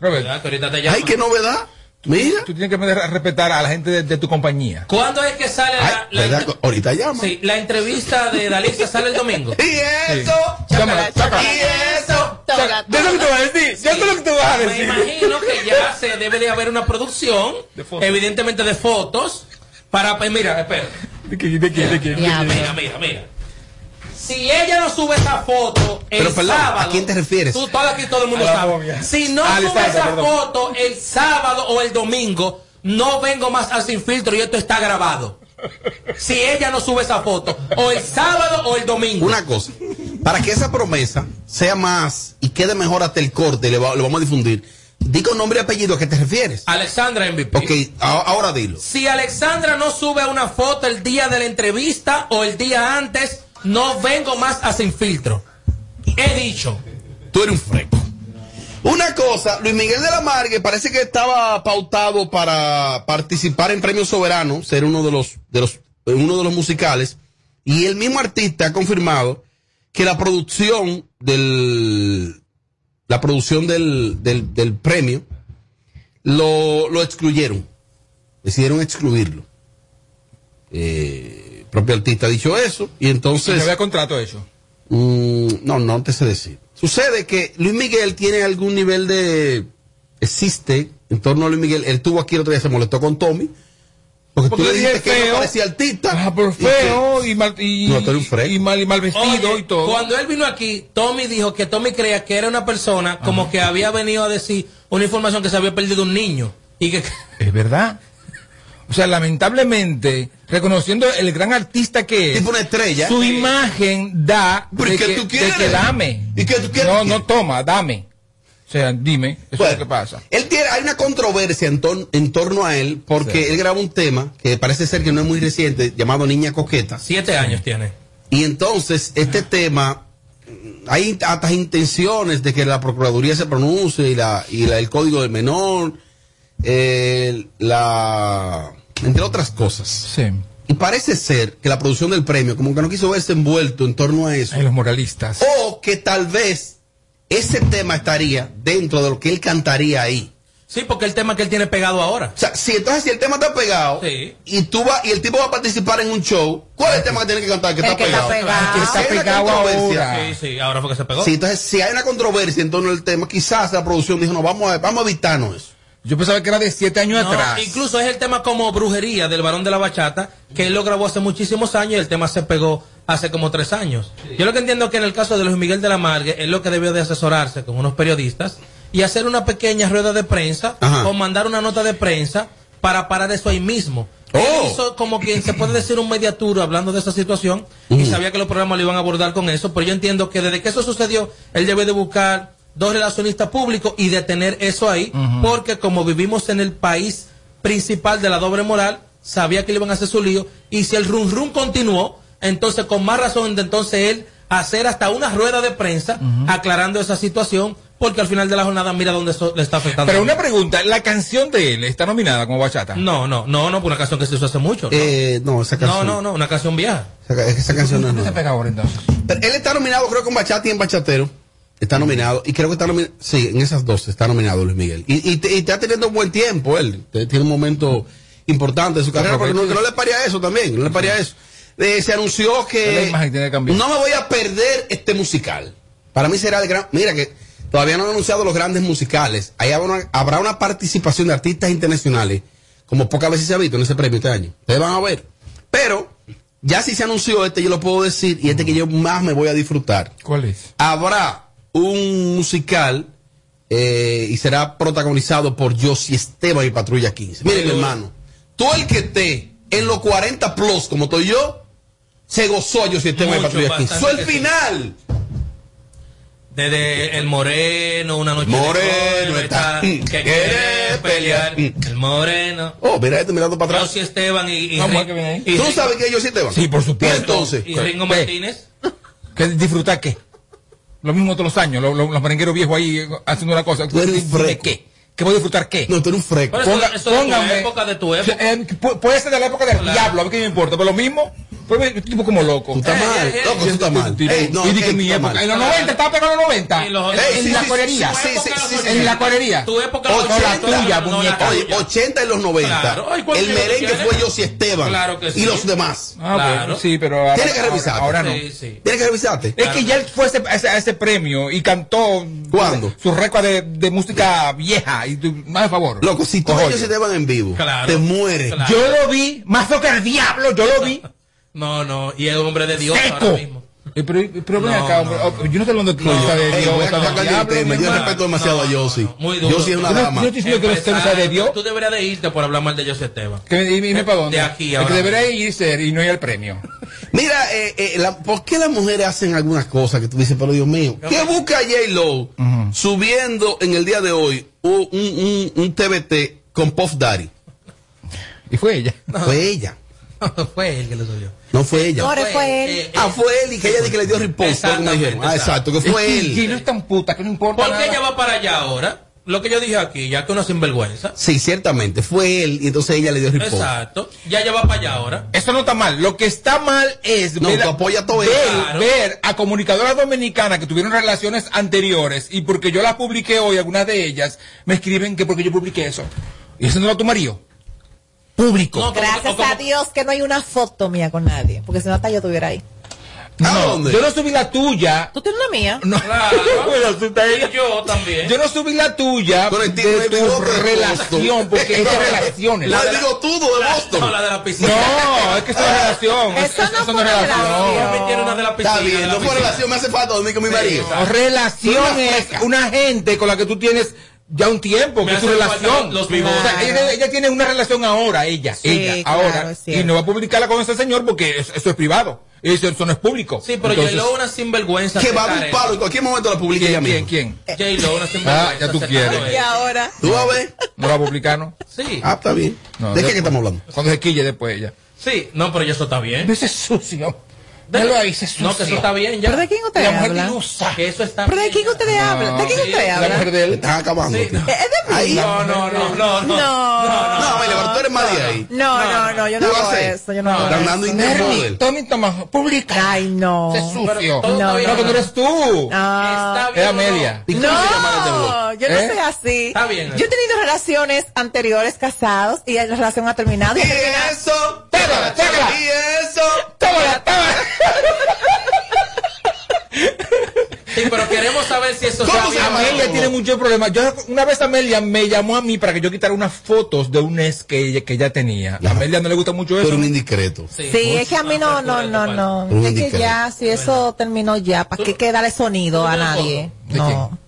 Robert, ahorita te llaman. Ay, qué novedad. Mira. tú tienes que a respetar a la gente de, de tu compañía. ¿Cuándo es que sale Ay, la. Ahorita llama. sí, la entrevista de Dalisa sale el domingo? (laughs) Y eso. Chámala, chámala. Y eso. Chámala. ¿De lo que tú vas a decir? Ya sé lo que tú vas a Me decir. imagino que ya se debe de haber una producción, De fotos. evidentemente de fotos, para, pues mira, espera, ¿De qué? ¿De qué? ¿De qué? Ya, mira, mira, mira. Si ella no sube esa foto el Pero, perdón, sábado, ¿a quién te refieres? Tú, todo aquí todo el mundo A sabe. Si no Ah, sube esa perdón. foto el sábado o el domingo, no vengo más al sin filtro y esto está grabado. Si ella no sube esa foto, o el sábado o el domingo. Una cosa. Para que esa promesa sea más y quede mejor hasta el corte, le, va- lo vamos a difundir. Di con nombre y apellido a qué te refieres. Alexandra MVP. Ok, a- ahora dilo. Si Alexandra no sube una foto el día de la entrevista o el día antes, no vengo más a sin filtro. He dicho. Tú eres un freco. Una cosa, Luis Miguel de la Margue parece que estaba pautado para participar en Premio Soberano, ser uno de los, de los, uno de los musicales, y el mismo artista ha confirmado que la producción del, la producción del, del, premio lo, lo excluyeron. Decidieron excluirlo. Eh, propio artista ha dicho eso, y entonces. No había contrato hecho. Mm, no, no te sé decir. Sucede que Luis Miguel tiene algún nivel de... Existe en torno a Luis Miguel. Él tuvo aquí el otro día, se molestó con Tommy. Porque, Porque tú le dijiste que él feo. no parecía artista. Ah, por Y que- feo y mal, y, No, y mal, y mal vestido Oye, y todo. Cuando él vino aquí, Tommy dijo que Tommy creía que era una persona como que había venido a decir una información que se había perdido un niño. Y que Es verdad. O sea, lamentablemente, reconociendo el gran artista que es, Tipo una estrella. su imagen da Pero de ¿y qué que, tú de quieres? que dame. ¿Y qué tú quieres? No, no toma, dame. O sea, dime, eso Bueno, es lo que pasa. Él tiene, hay una controversia en, tor- en torno a él porque Sí. él grabó un tema que parece ser que no es muy reciente llamado Niña Coqueta. siete años tiene. Y entonces este tema, hay hasta intenciones de que la Procuraduría se pronuncie y, la, y la- el Código del Menor, eh, la, entre otras cosas. Sí. Y parece ser que la producción del premio como que no quiso verse envuelto en torno a eso. Ay, los moralistas. O que tal vez ese tema estaría dentro de lo que él cantaría ahí. Sí, porque el tema que él tiene pegado ahora. O sea, si entonces si el tema está pegado Sí. y tú vas y el tipo va a participar en un show, ¿cuál es el tema que tiene que cantar que El está que está pegado? pegado. Que Está si hay una pegado controversia- ahora. Sí, sí, ahora fue que se pegó. Sí, entonces si hay una controversia en torno al tema, quizás la producción dijo, no, vamos a, vamos a evitarnos eso. Yo pensaba que era de siete años No, atrás. incluso es el tema como brujería del varón de la bachata, que él lo grabó hace muchísimos años y el tema se pegó hace como tres años. Yo lo que entiendo es que en el caso de Luis Miguel de la Margue, él lo que debió de asesorarse con unos periodistas y hacer una pequeña rueda de prensa Ajá. o mandar una nota de prensa para parar eso ahí mismo. Él hizo como quien se puede decir un mediaturo hablando de esa situación y sabía que los programas lo iban a abordar con eso, pero yo entiendo que desde que eso sucedió, él debe de buscar dos relacionistas públicos y detener eso ahí, porque como vivimos en el país principal de la doble moral, sabía que le iban a hacer su lío y si el run run continuó, entonces con más razón de entonces él hacer hasta una rueda de prensa aclarando esa situación, porque al final de la jornada mira dónde eso le está afectando. Pero una pregunta, ¿la canción de él está nominada como bachata? No, no, no, no, por una canción que se hizo hace mucho. ¿no? Eh, no, esa No, canción. no, no, una canción vieja. Esa, es que esa canción no nueva. pega ahora entonces? Pero él está nominado, creo que en Bachata y en Bachatero. Está nominado. Y creo que está nominado. Sí, en esas dos está nominado Luis Miguel. Y, y, está teniendo un buen tiempo él. Tiene un momento importante de su carrera. Porque no, le paría eso también. No le paría eso. Eh, se anunció que. No me voy a perder este musical. Para mí será el gran. Mira que todavía no han anunciado los grandes musicales. Ahí habrá una, habrá una participación de artistas internacionales, como pocas veces se ha visto en ese premio este año. Ustedes van a ver. Pero, ya si se anunció este, yo lo puedo decir, y este que yo más me voy a disfrutar. ¿Cuál es? Habrá un musical eh, y será protagonizado por Josie Esteban y Patrulla 15. Miren, mi hermano, todo el que esté en los 40 plus, como estoy yo, se gozó a Josie Esteban y Patrulla 15. bastante Fue el final. Desde El Moreno, Una Noche Moreno está. que quiere pelear. El Moreno. Oh, mira este mirando para atrás. Josie Esteban y, Vamos ¿Tú sabes que es Josie Esteban? Sí, por ¿Y supuesto. entonces? y Ringo Ve. Martínez. ¿Que disfrutar qué? Lo mismo todos los años, lo- lo- los merengueros viejos ahí eh, haciendo una cosa. Tú eres un qué? ¿Qué voy a disfrutar qué? No, tú eres un eso, Ponga- eso de tu época, de tu época. Eh, pu- puede ser de la época del Claro. diablo, a ver qué me importa, pero lo mismo, pues un tipo como loco. Tú estás mal. eh, eh, Loco, tú estás mal. Tipo, Ey, no, y di que ey, en mi época, mal. en los 90, estaba pegando en los 90. Y los- en, sí, la sí, corería. sí, sí, sí, sí, en la corería. Tu época O la 80, tuya, muñeca. Oye, tuya. 80 y los 90. Claro. Ay, ¿cuál el merengue fue Josie Esteban. Claro que sí. Y los demás. Ah, Claro. bueno, sí, pero ahora, Tienes que revisarte. Ahora, ahora no. Sí, sí. Tienes que revisarte. Es que ya él fue a ese, premio y cantó ¿Cuándo? su récord de, de música vieja. Y tú, más de favor. Loco, si tú ellos se te van en vivo, Claro. te mueres. Claro. Yo lo vi, más que el diablo, yo lo vi. (laughs) No, no, y es un hombre de Dios Seco. ahora mismo. Eh, Pero, pero ven No, acá, no, hombre. no. Oh, Yo no estoy hablando de No, música de Dios. diablo, Yo respeto demasiado No, a duro. Josie es una dama. yo estoy diciendo que no sabe de Dios. Tú deberías de irte por hablar mal de José Esteban. Que me- y me para dónde. De aquí ahora. que debería irse y no ir al premio. (laughs) Mira, eh, eh, la- ¿por qué las mujeres hacen algunas cosas que tú dices, pero Dios mío? ¿Qué busca J-Lo subiendo en el día de hoy un, un, un, un TBT con Puff Daddy? Y fue ella. Fue ella. (laughs) Fue él que lo subió. No fue ella. Ahora fue él. eh, Ah, fue él y que ella di que le dio como dijeron. Ah, exacto, que fue él. no es tan puta, que no importa ¿Por qué ella va para allá ahora? Lo que yo dije aquí, ya que una sinvergüenza. Sí, ciertamente, fue él y entonces ella le dio repost. Exacto. Ya ella va para allá ahora. Eso no está mal. Lo que está mal es No, ver, tú apoyas todo ver. Claro. ver a comunicadoras dominicanas que tuvieron relaciones anteriores y porque yo las publiqué hoy, algunas de ellas, me escriben que porque yo publiqué eso. Y eso no lo tomaría. Público. No, Gracias a Dios que no hay una foto mía con nadie, porque si no hasta yo estuviera ahí. ¿A No, yo no subí la tuya. ¿Tú tienes una mía? No. Claro. Bueno, tú estás ahí. Y yo también. Yo no subí la tuya Con el de tu de relación, Boston. porque es de relaciones. La de la- digo todo de No, Boston. la de la piscina. No, es que eso no es relación. Eso no fue relación. Tiene una de la piscina. Está bien, la no fue relación, me hace falta dormir con mi marido. No, relación es una gente con la que tú tienes ya un tiempo, que falta relación. los O sea, bigotes. ella, ella tiene una relación ahora, ella, Sí, ella, claro, ahora. Y no va a publicarla con ese señor porque eso, eso es privado. Eso, eso no es público. Sí, pero Entonces, J-Lo una sinvergüenza. Que va a un palo, en cualquier momento la publica ¿Quién, ella quién, misma. quién? J-Lo una sinvergüenza. Ah, ya tú quieres. Y ahora. ¿Tú vas a ver? ¿No la va a publicar, no? Sí. Ah, está bien. No, ¿De qué que estamos hablando? Cuando se quille después ella. Sí, no, pero ya eso está bien. Ese es sucio. Déjalo ahí, ese es sucio. No, que eso está bien ya. ¿Pero de quién usted La mujer habla? ilusa. Que eso está ¿Pero de quién ustedes hablan? ¿De quién sí, ustedes La hablan? mujer de él. están acabando. No. ¿Es de mí? Ahí. No, no, no, no, no. No. No, pero tú eres más de ahí. No, no, no, yo no ¿Qué va a hago eso, yo no hago Están eso. dando Bernie, intermodel. Tony Tomás, publica. Ay, no. Es sucio. No. No, que no eres tú. Ah. Está bien. Es ¿o no? Amelia. ¿Y cómo se? No, yo no ¿Eh? soy así. Está bien. Yo he tenido relaciones anteriores casados y la relación ha terminado. Y eso, Tómala, tómala. y eso. Tómala, tómala. Sí, pero queremos saber si eso ¿Cómo se? Amelia tiene muchos problemas. Yo, una vez Amelia me llamó a mí para que yo quitara unas fotos de un ex que ella, que ella tenía. A Amelia no le gusta mucho eso. Pero un indiscreto. Sí, es que a mí no, no, no, no. Un Es que ya, si eso terminó ya, ¿para qué que darle sonido a nadie? ¿De No.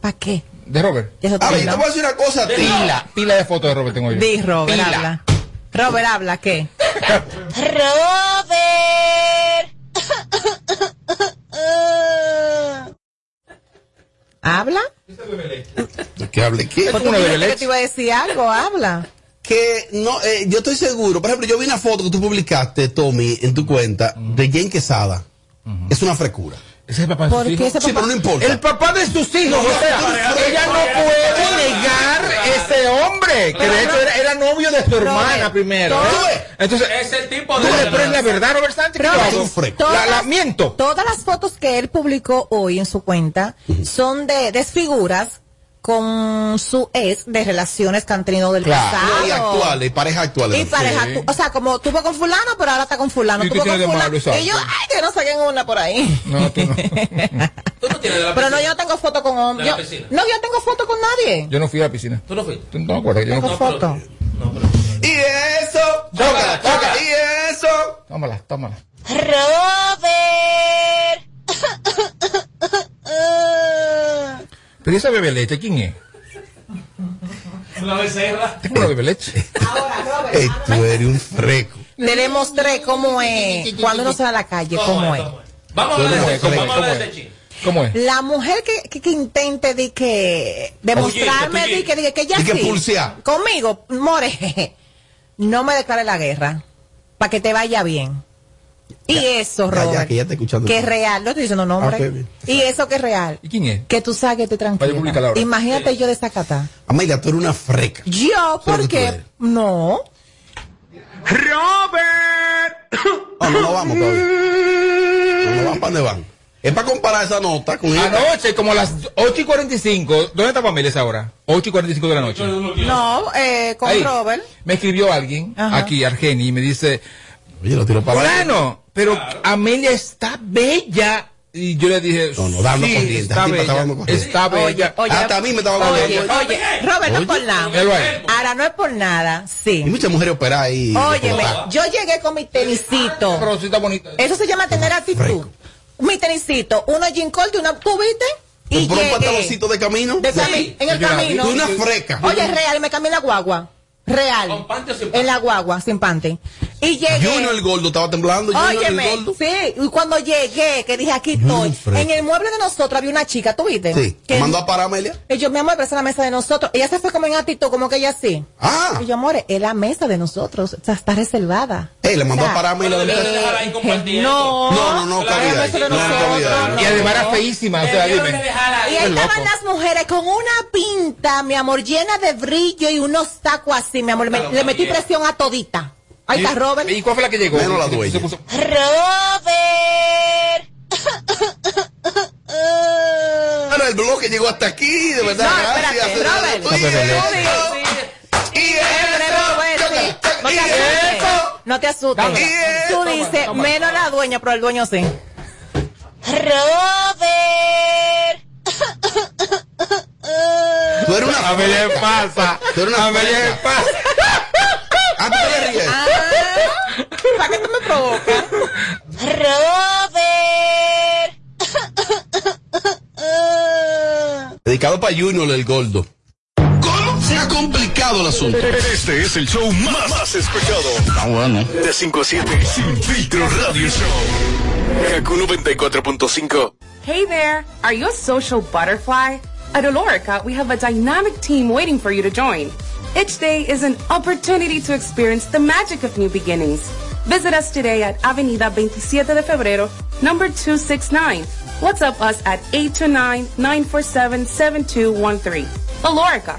¿Para qué? De Robert. Eso A ver, te voy a decir una cosa ti. Pila, pila de fotos de Robert tengo yo. Di, Robert, Pila. habla. Robert, habla, ¿qué? (laughs) ¿Habla? ¿Qué hable qué? Porque que te iba a decir algo, habla. Que no, eh, yo estoy seguro. Por ejemplo, yo vi una foto que tú publicaste, Tommy, en tu cuenta, de Jane Quesada. Es una frecura. Ese es el papá ¿Por qué ese Sí, pero no importa. El papá de sus hijos, o sea, ella no puede negar ese hombre, que de hecho era, era novio de su hermana primero. ¿eh? Entonces, es el tipo tú de la verdad, Robert Sánchez, ¿qué Robert, todas- La, la miento. Todas las fotos que él publicó hoy en su cuenta son de desfiguras con su ex de relaciones que han tenido del pasado. Y actuales, y parejas actuales. Y pareja, tu- o sea, como tuvo con fulano, pero ahora está con fulano. ¿Y qué Tuvo con de fulano. Y yo, ay, que no saquen una por ahí. No, tú no. (laughs) Pero no, yo no tengo foto con hombre. De la Yo-. No, yo tengo foto con nadie. Yo no fui a la piscina. ¿Tú no fuiste? ¿Tú no me acuerdas? Yo no Tengo foto. Y eso, chócala, chócala, y eso. Tómala, tómala. (laughs) Pero ¿y esa bebé leche, ¿quién es? La becerra. Tengo una bebé leche. Ey, tú eres un freco. Le demostré cómo es cuando uno sale a la calle, cómo es. Vamos a ¿Cómo hablar de es? ¿Cómo Vamos a es? hablar ¿Cómo de es? chin. ¿Cómo es? La mujer que, que, que intente de que demostrarme de que, de que que sí, conmigo, more, (laughs) no me declare la guerra para que te vaya bien. Y eso, Ya, ya, Robert, que ya está escuchando. que es real, no estoy diciendo nombre. Ah, ok, bien. y eso que es real, ¿Y quién es? que tú sabes que públicala tranquila. Imagínate yo desacata. Amelia, tú eres una freca. Yo, ¿por qué? No. No, (coughs) no, no vamos todavía. No, no vamos para dónde van. Es para comparar esa nota con esta. Anoche, como a las 8 y 45, ¿dónde está Pamela esa hora? 8 y 45 de la noche. No, eh, con Ahí, Robert. Me escribió alguien, Ajá. aquí, Argeni, y me dice, Oye, lo tiro para. Fulano, pero Amelia está bella. Y yo le dije, No, no, dando sí, corriente. está bella, dando corriente. está bella. Oye, Hasta a mí me estaba Oye, hablando. oye, Robert, no es por nada. Ahora no es por nada, sí. Y muchas mujeres operadas ahí. Óyeme, yo llegué con mi tenisito. Pero sí está bonita. Eso se llama tener actitud. Mi tenisito, una jean corte, una ¿tú viste? Y Compró un pantaloncito de camino. de cami- en el camino. Y una freca. Oye, real, me cambié en la guagua. Real. ¿Con panty o sin panty? En la guagua, sin pante. Y llegué. Junior el gordo estaba temblando. Junior el Óyeme, gordo. sí, y cuando llegué, que dije, aquí estoy. En el mueble de nosotros había una chica, ¿tú viste? Sí. Que Mandó a parar Amelia. y yo, mi amor, pero esa es la mesa de nosotros. Ella se fue como en actitud, como que ella así. Ah. Y yo, amor, es la mesa de nosotros. O sea, está reservada. Ey, le mandó O sea, a parar a Amelia. De. No. No, no, no, No, no. Y además era feísima, o sea, dime. Y ahí. estaban las mujeres con una pinta, mi amor, llena de brillo y unos tacos así, mi amor. Le metí presión a todita. Ahí está ¿Y- Robert. ¿Y cuál fue la que llegó? Menos la dueña. puso- Robert. Bueno, el bloque llegó hasta aquí, de verdad. No, gracias. espérate, Robert. Robert, sí. No te y eso. No te asustes. Tú dices, menos la dueña, pero el dueño sí. Robert. Tú eres una Amelia, ¿qué pasa? Tú eres una ¿qué freca. pasa? ¿Para qué tú me provocas? Robert. Dedicado para Junior el gordo. ¿Cómo? Se ha complicado el asunto. Este es el show más, más escuchado. Está bueno. De 5 a 7. Sin filtro radio show. Kaku 94.5. Hey there! Are you a social butterfly? At Olorica, we have a dynamic team waiting for you to join. Each day is an opportunity to experience the magic of new beginnings. Visit us today at Avenida 27 de Febrero, number 269. WhatsApp us at 829-947-7213. Olorica,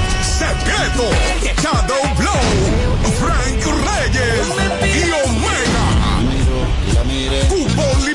Secreto, Shadow Blow, Frank Reyes y Omega. Cupo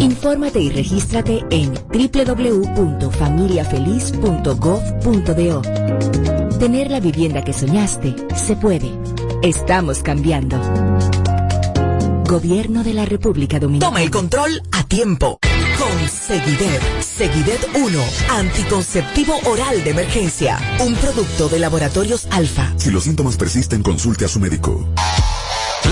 Infórmate y regístrate en www.familiafeliz.gov.do. Tener la vivienda que soñaste se puede. Estamos cambiando. Gobierno de la República Dominicana. Toma el control a tiempo. Con Seguidet. Seguidet 1. Anticonceptivo oral de emergencia. Un producto de laboratorios alfa. Si los síntomas persisten, consulte a su médico.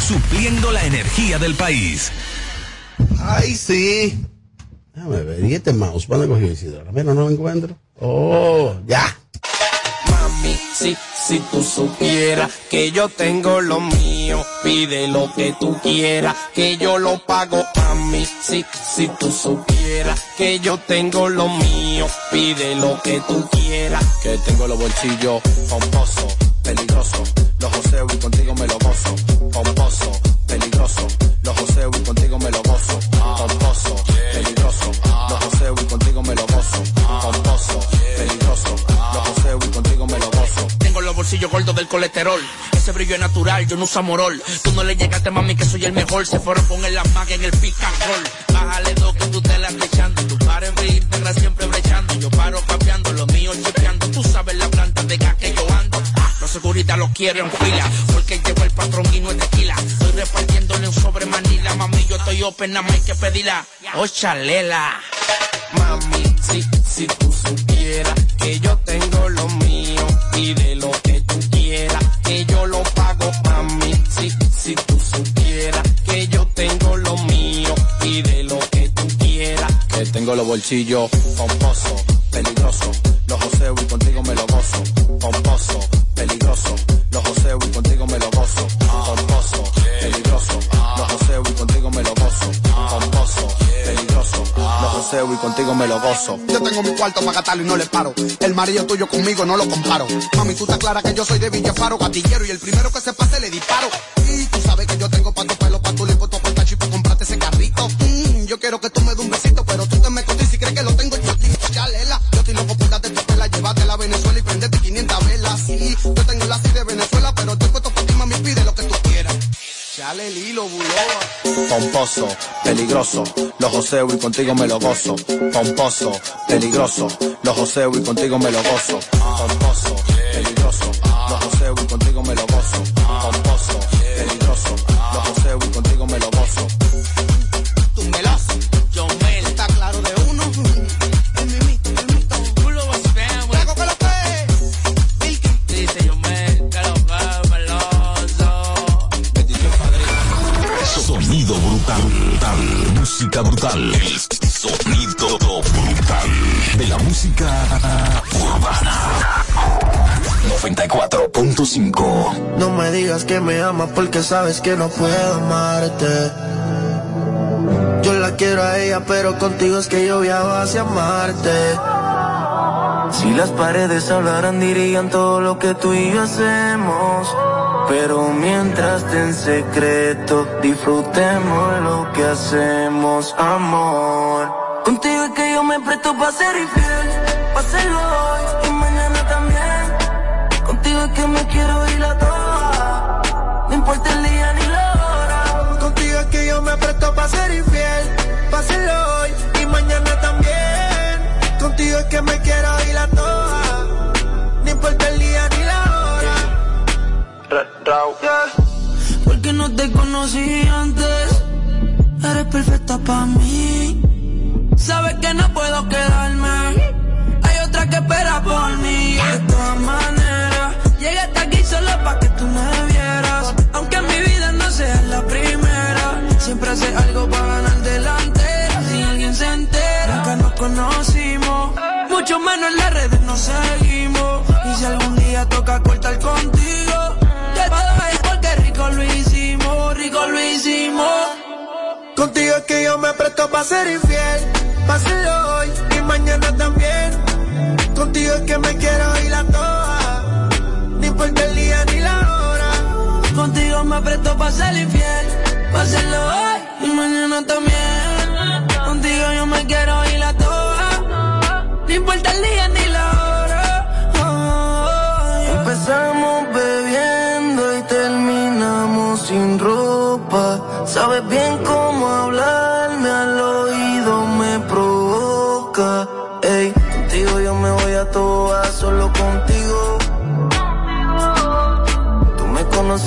supliendo la energía del país. Ay, sí. Déjame ver. ¿Y este mouse? ¿Cuándo cogió Isidora? Mira, no lo encuentro. Oh, ya. Mami, si, si tú supieras que yo tengo lo mío, pide lo que tú quieras, que yo lo pago. Mami, si, si tú supieras que yo tengo lo mío, pide lo que tú quieras, que tengo los bolsillos pomposos, peligrosos, los joseo y contigo me lo gozo, pomposo, peligroso, los joseo y contigo me lo gozo, pomposo, peligroso, los joseo y contigo me lo gozo, pomposo, peligroso, los joseo y contigo me lo gozo. Tengo los bolsillos gordos del colesterol. Ese brillo es natural, yo no uso morol. Tú no le llegaste, mami, que soy el mejor. Se fueron con el maga en el pick and. Bájale dos que tú te la estás echando. Tu par en siempre brechando. Yo paro seguridad los quiero en fila. Porque llegó el patrón y no es tequila. Estoy repartiéndole un sobre manila. Mami, yo estoy open, nada más hay que pedirla. Oh, chalela. Mami, si, si tú supieras que yo tengo lo mío, pide lo que tú quieras, que yo lo pago, mami. Si, si tú supieras que yo tengo lo mío, pide lo que tú quieras, que tengo los bolsillos pomposos, peligrosos, los joseo y contigo me lo gozo, pomposo, contigo me lo gozo. Yo tengo mi cuarto para gastarlo y no le paro. El marido tuyo conmigo no lo comparo. Mami, tú estás clara que yo soy de Villafaro, gatillero y el primero que se pase le disparo. Y tú sabes que yo tengo pa' tu pelo, pa' tu lipo, tu y pa' comprarte ese carrito. Mm, yo quiero que tú me des un besito, pero tú te me contes si crees que lo tengo yo. Chalela, yo estoy loco por darte tu pela, llévatela a Venezuela y prendete 500 velas. Sí, yo tengo la así de Venezuela, pero estoy puesto por ti, mami, pide lo que tú quieras. Chale el hilo, buloa. pomposo, peligroso, los joseo y contigo me lo gozo, pomposo, peligroso, los joseo y contigo me lo gozo, 94.5 No me digas que me amas porque sabes que no puedo amarte. Yo la quiero a ella, pero contigo es que yo viajo hacia Marte. Si las paredes hablaran dirían todo lo que tú y yo hacemos. Pero mientras en secreto disfrutemos lo que hacemos, amor. Mucho menos en las redes nos seguimos. Y si algún día toca cortar contigo, todo es porque rico lo hicimos, rico lo hicimos. Contigo es que yo me presto para ser infiel. Hacerlo hoy y mañana también. Contigo es que me quiero ir a toa. No importa el día ni la hora. Contigo me presto para ser infiel, hacerlo hoy y mañana también. Contigo yo me quiero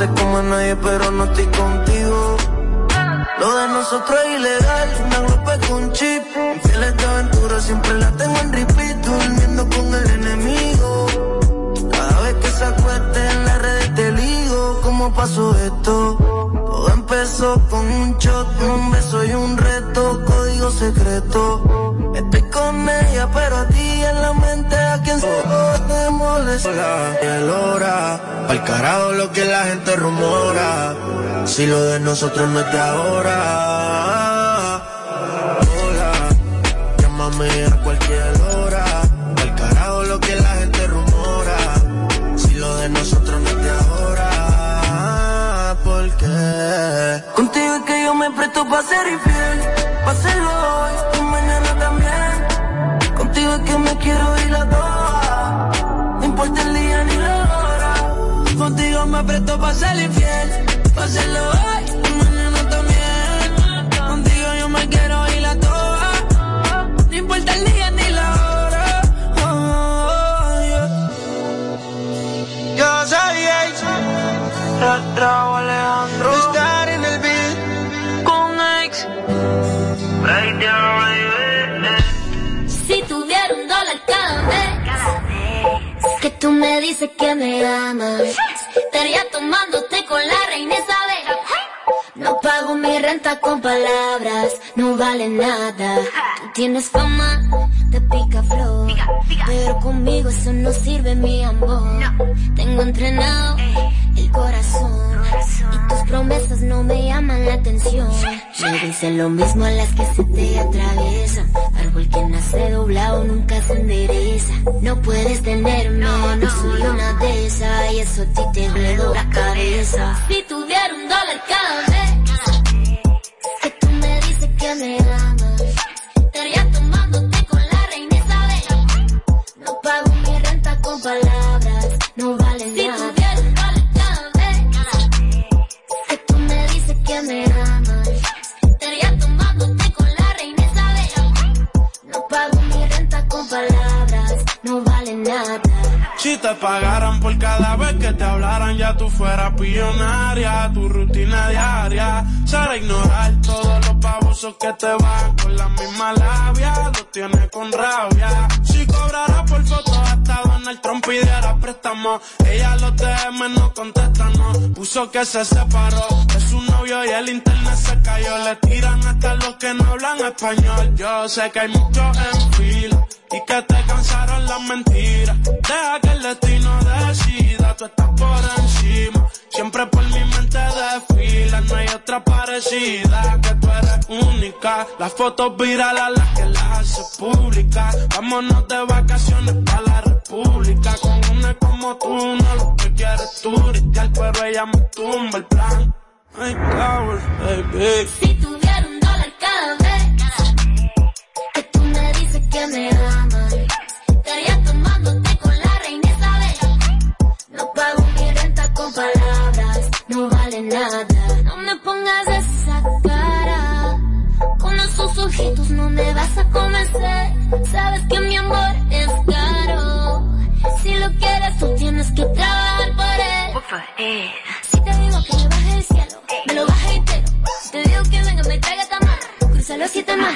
conoces como a nadie, pero no estoy contigo. Lo de nosotros es ilegal, una golpe con chip. Infieles de aventura, siempre la tengo en repeat, durmiendo con el enemigo. Cada vez que se acueste en las redes te ligo, ¿cómo pasó esto? Todo empezó con un shot, un beso y un reto, código secreto. Pero a ti en la mente a quien se te molesta. El hora, pa'l carajo lo que la gente rumora. Si lo de nosotros no es de ahora. Hola, llámame a cualquier ser infiel, para hacerlo hoy mañana también. Contigo yo me quiero ir a toa, no importa el día ni la hora. Oh, yeah. Yo soy Ace. Raúl Alejandro. Estar en el beat. Con ex. Si tuviera un dólar cada vez que tú me dices que me amas, tomándote con la reina Isabel. No pago mi renta con palabras, no vale nada. Tú tienes fama de pica flor, pero conmigo eso no sirve mi amor. Tengo entrenado el corazón y tus promesas no me llaman la atención. Me dicen lo mismo a las que se te atraviesan. Árbol que nace doblado nunca se endereza. No puedes tenerme, no soy una de esas y eso a ti te duele la cabeza. Si tuviera un dólar cada vez que tú me dices que me amas, estaría tomándote con la reina Isabel. No pago mi renta con palabras, no vale Si te pagaran por cada vez que te hablaran, ya tú fueras pillonaria. Tu rutina diaria será ignorar todos los babosos que te van con la misma labia. Lo tienes con rabia. Pidiera préstamo, ella los DM no contesta, no. Puso que se separó de su novio y el internet se cayó. Le tiran hasta los que no hablan español. Yo sé que hay muchos en fila y que te cansaron las mentiras. Deja que el destino decida, tú estás por encima. Siempre por mi mente desfila, no hay otra parecida. Que tú eres única. Las fotos virales las que las hace públicas. Vámonos de vacaciones para la república. Con una como tú, no lo que quieres turistear, pero ella me tumba el plan. Ay, cabrón, baby. Si tuviera un dólar cada vez que tú me dices que me amas, estaría tomándote con la reina Isabel. No pago mi renta con palabras, no vale nada. No me pongas esa cara, con esos ojitos no me vas a convencer. Sabes que mi amor Si te digo que me baje el cielo, me lo baje entero. Te digo que venga, me traiga tamar. Cruza los siete más.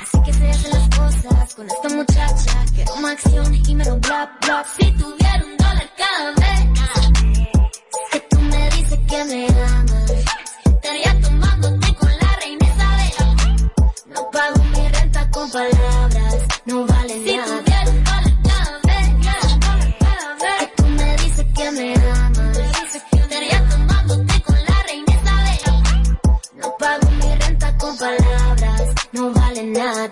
Así que se hacen las cosas con esta muchacha. Que toma acción y me un bla bla. Si tuviera un dólar cada vez que tú me dices que me amas, estaría tomándote con la reina Isabel. No pago mi renta con palabras, no vale si nada. Si tuviera un dólar cada vez que tú me dices que me amas. con palabras no vale nada.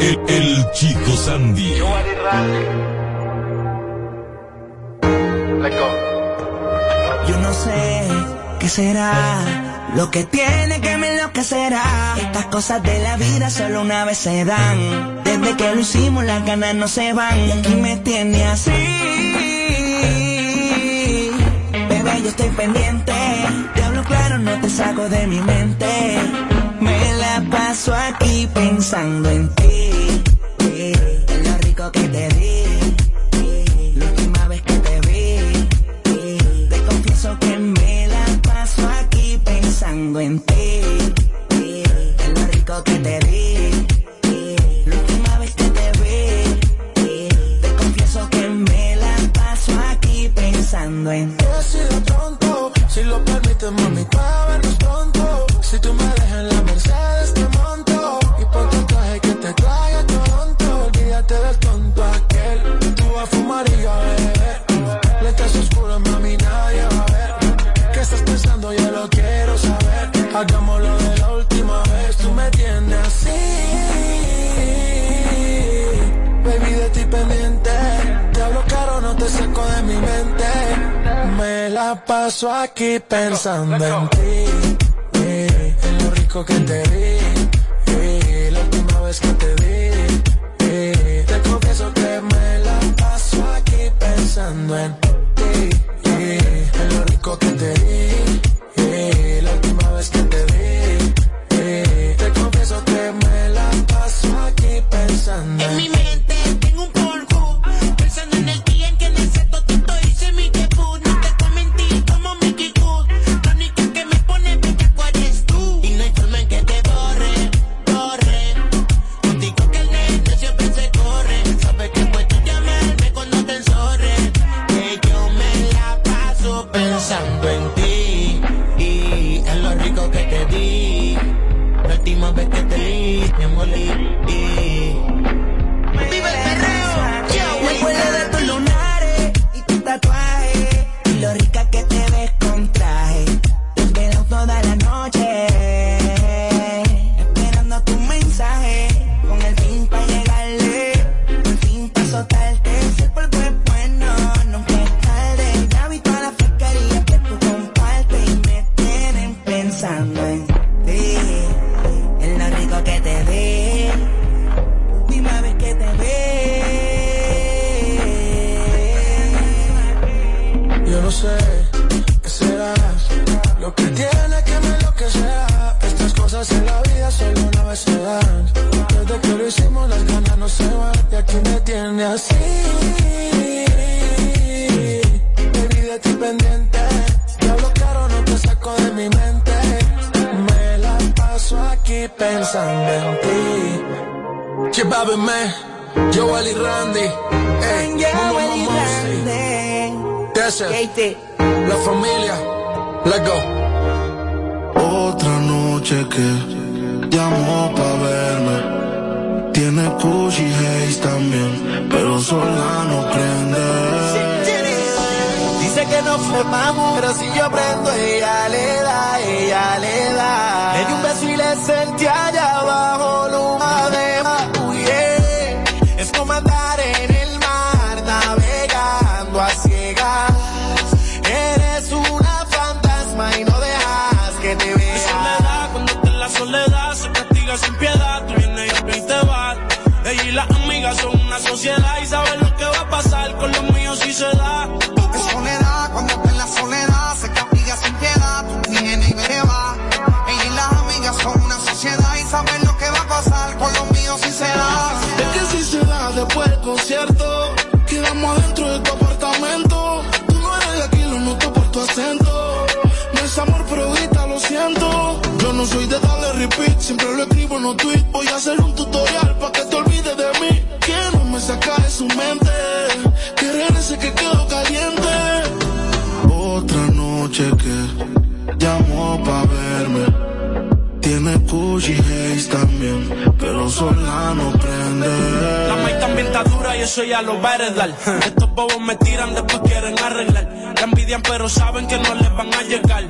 El, el chico Sandy. Yo no sé qué será. Lo que tiene que me enloquecerá. Estas cosas de la vida solo una vez se dan. Desde que lo hicimos las ganas no se van. Y aquí me tiene así. Bebé, yo estoy pendiente. Te hablo claro, no te saco de mi mente. Me la paso aquí pensando en ti. paso aquí pensando en ti, eh, lo rico que te di, eh, la última vez que te di, eh, te confieso que me la paso aquí pensando en ti. grande. Siempre lo escribo en los tweets. Voy a hacer un tutorial para que te olvides de mí. Que no me saca de su mente. Que regrese que quedo caliente. Otra noche que llamó pa' verme. Tiene Gucci Haze también, pero sola no prende. La maíz también está dura y eso ya lo va a heredar. (laughs) Estos bobos me tiran, después quieren arreglar. La envidian, pero saben que no les van a llegar.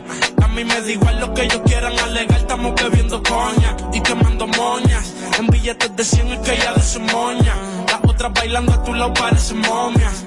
A mí me da igual lo que ellos quieran alegar. Estamos bebiendo coña y quemando moñas. En billetes de 100 es que ya de su moña. Las otras bailando a tu lado parecen momias.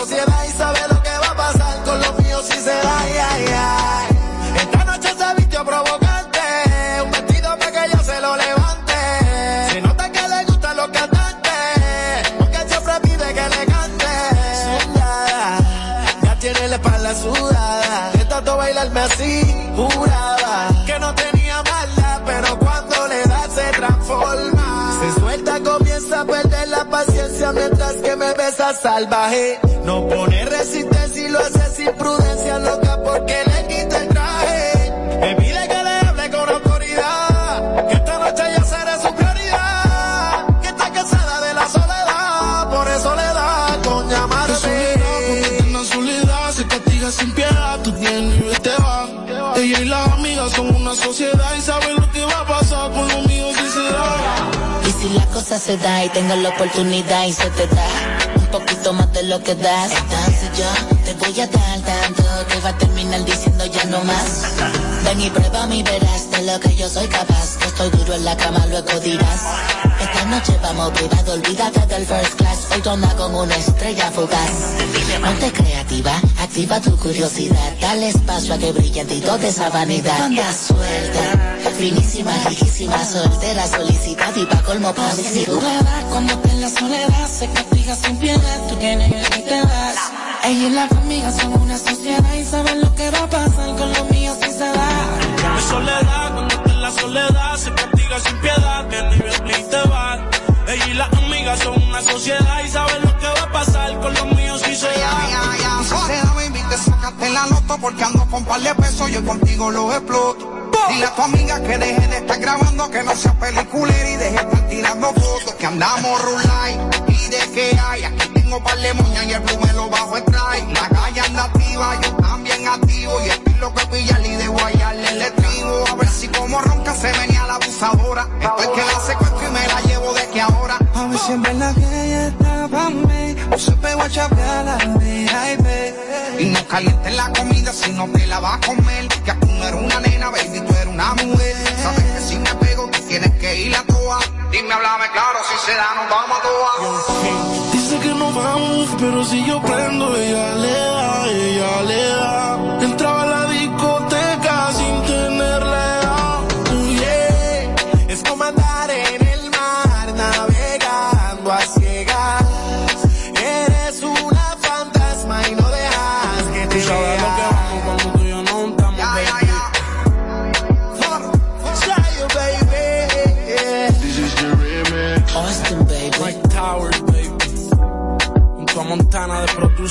sociedad y sabe lo que va a pasar con los míos si se da. ay, ay, ay. Esta noche se vistió provocante, un vestido para que yo se lo levante. Se nota que le gustan los cantantes, porque siempre pide que le cante. Soñada, ya tiene la espalda sudada, de tanto bailarme así, mientras que me besa salvaje. No pone resistencia y lo hace sin prudencia, loca porque se da y tengo la oportunidad y se te da un poquito más de lo que das, entonces yo te voy a dar tanto que va a terminar diciendo ya no más. Ven y prueba mi verás de lo que yo soy capaz. Que estoy duro en la cama, luego dirás. Esta noche vamos privado, olvídate del first class. Hoy toma con una estrella fugaz. Ponte creativa, activa tu curiosidad. Dale espacio a que brille en ti toda esa vanidad. Anda suelta, finísima, riquísima, soltera, solicitada y pa' colmo positivo. Cuando te en la soledad se castiga sin piedad, tú tienes y te vas. Ella y las amigas son una sociedad y saben lo que va a pasar con los míos si se da. Mi soledad, cuando está en la soledad, se castiga sin piedad, ven y te va. Ella y las amigas son una sociedad y saben lo que va a pasar con los míos si se da. Si se da, baby, te sacaste la loto porque ando con par de pesos, yo contigo los exploto. Dile a tu amiga que deje de estar grabando, que no sea peliculera y deje de estar tirando fotos, que andamos rulay y de que hay. Aquí tengo par de moñas y el plume lo bajo el try. La calle anda activa, yo también activo y estoy loco de pillarle y de guayarle el estribo. A ver si como ronca se venía la abusadora. Estoy que la secuestro y me la llevo de que ahora. A ver si en verdad que ella está pa' mí, o se pegó a chapear la VIP. Y no calientes la comida si no te la vas a comer. Que tú no eres una nena, baby, tú eres una mujer. Sabes tienes que ir a toa. Dime, háblame claro, si se da, nos vamos a toa. Dice que no vamos, pero si yo prendo, ella le da, ella le da.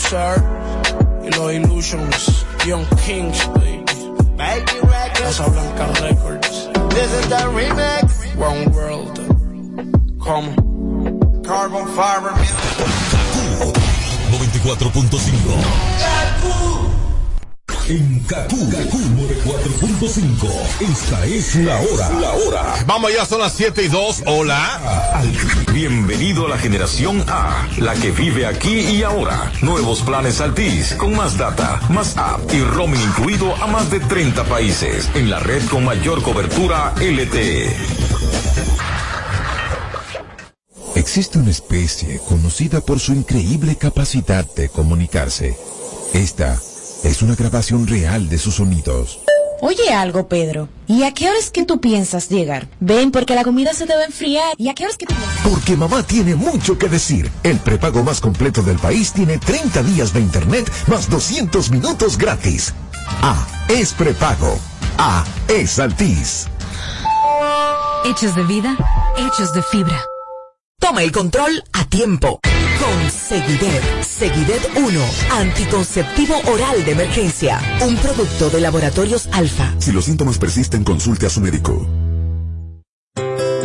Producer. Y los Illusions. Young Kings, baby. Casa Blanca Records. This is the remix. One World. Come. Carbon Fiber 94.5. En Kaku, Kaku 4.5. Esta es la hora. La hora. Vamos ya, son las 7 y 2. Hola. Bienvenido a la generación A, la que vive aquí y ahora. Nuevos planes Altis, con más data, más app y roaming incluido a más de 30 países. En la red con mayor cobertura LTE. Existe una especie conocida por su increíble capacidad de comunicarse. Esta es una grabación real de sus sonidos. Oye algo, Pedro. ¿Y a qué hora es que tú piensas llegar? Ven, porque la comida se te va a enfriar. ¿Y a qué hora es que tú piensas? Porque mamá tiene mucho que decir. El prepago más completo del país tiene 30 días de internet más 200 minutos gratis. A es prepago. A es Altiz. Hechos de vida, hechos de fibra. Toma el control a tiempo. Con Seguidet. Seguidet 1. Anticonceptivo oral de emergencia. Un producto de laboratorios alfa. Si los síntomas persisten, consulte a su médico.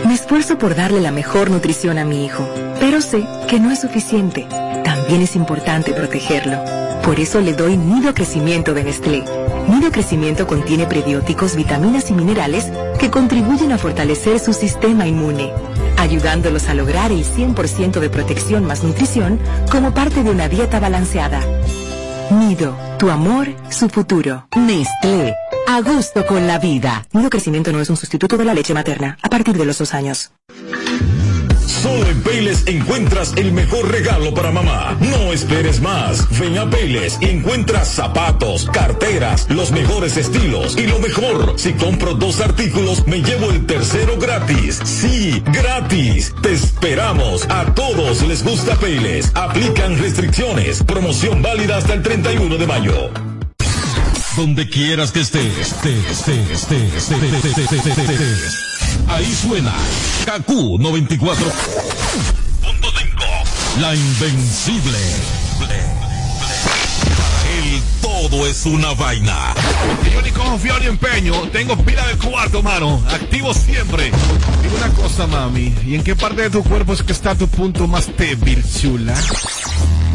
Me esfuerzo por darle la mejor nutrición a mi hijo, pero sé que no es suficiente. También es importante protegerlo. Por eso le doy Nido Crecimiento de Nestlé. Nido Crecimiento contiene prebióticos, vitaminas y minerales que contribuyen a fortalecer su sistema inmune, ayudándolos a lograr el 100% de protección más nutrición como parte de una dieta balanceada. Nido, tu amor, su futuro. Nestlé. A gusto con la vida. Nido Crecimiento no es un sustituto de la leche materna a partir de los dos años. Solo en Payless encuentras el mejor regalo para mamá. No esperes más. Ven a Payless y encuentras zapatos, carteras, los mejores estilos y lo mejor. Si compro dos artículos, me llevo el tercero gratis. Sí, gratis. Te esperamos. A todos les gusta Payless. Aplican restricciones. Promoción válida hasta el 31 de mayo. Donde quieras que estés, estés, estés, estés, estés, estés, estés, estés, estés. Ahí suena KQ 94. La invencible. Él todo es una vaina. Yo ni confío ni empeño. Tengo pila de cuarto, mano. Activo siempre. Dime una cosa, mami. ¿Y en qué parte de tu cuerpo es que está tu punto más débil, chula?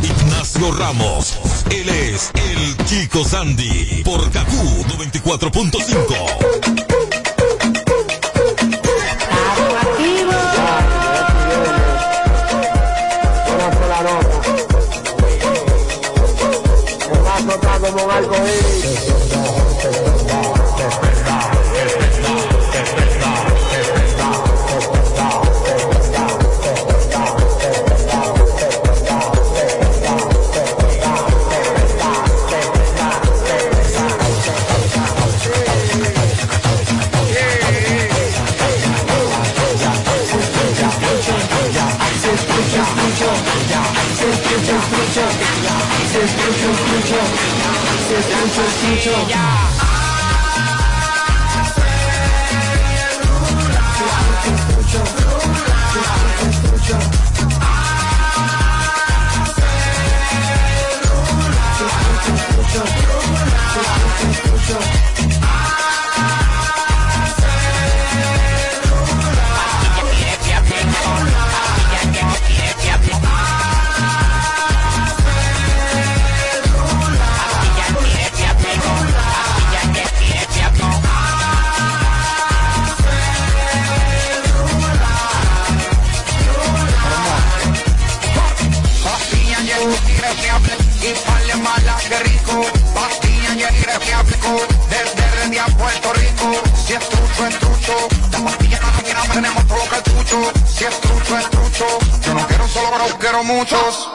Ignacio Ramos. Él es el Chico Sandy. Por KQ 94.5. algo, eh. escucho, escucho. trust.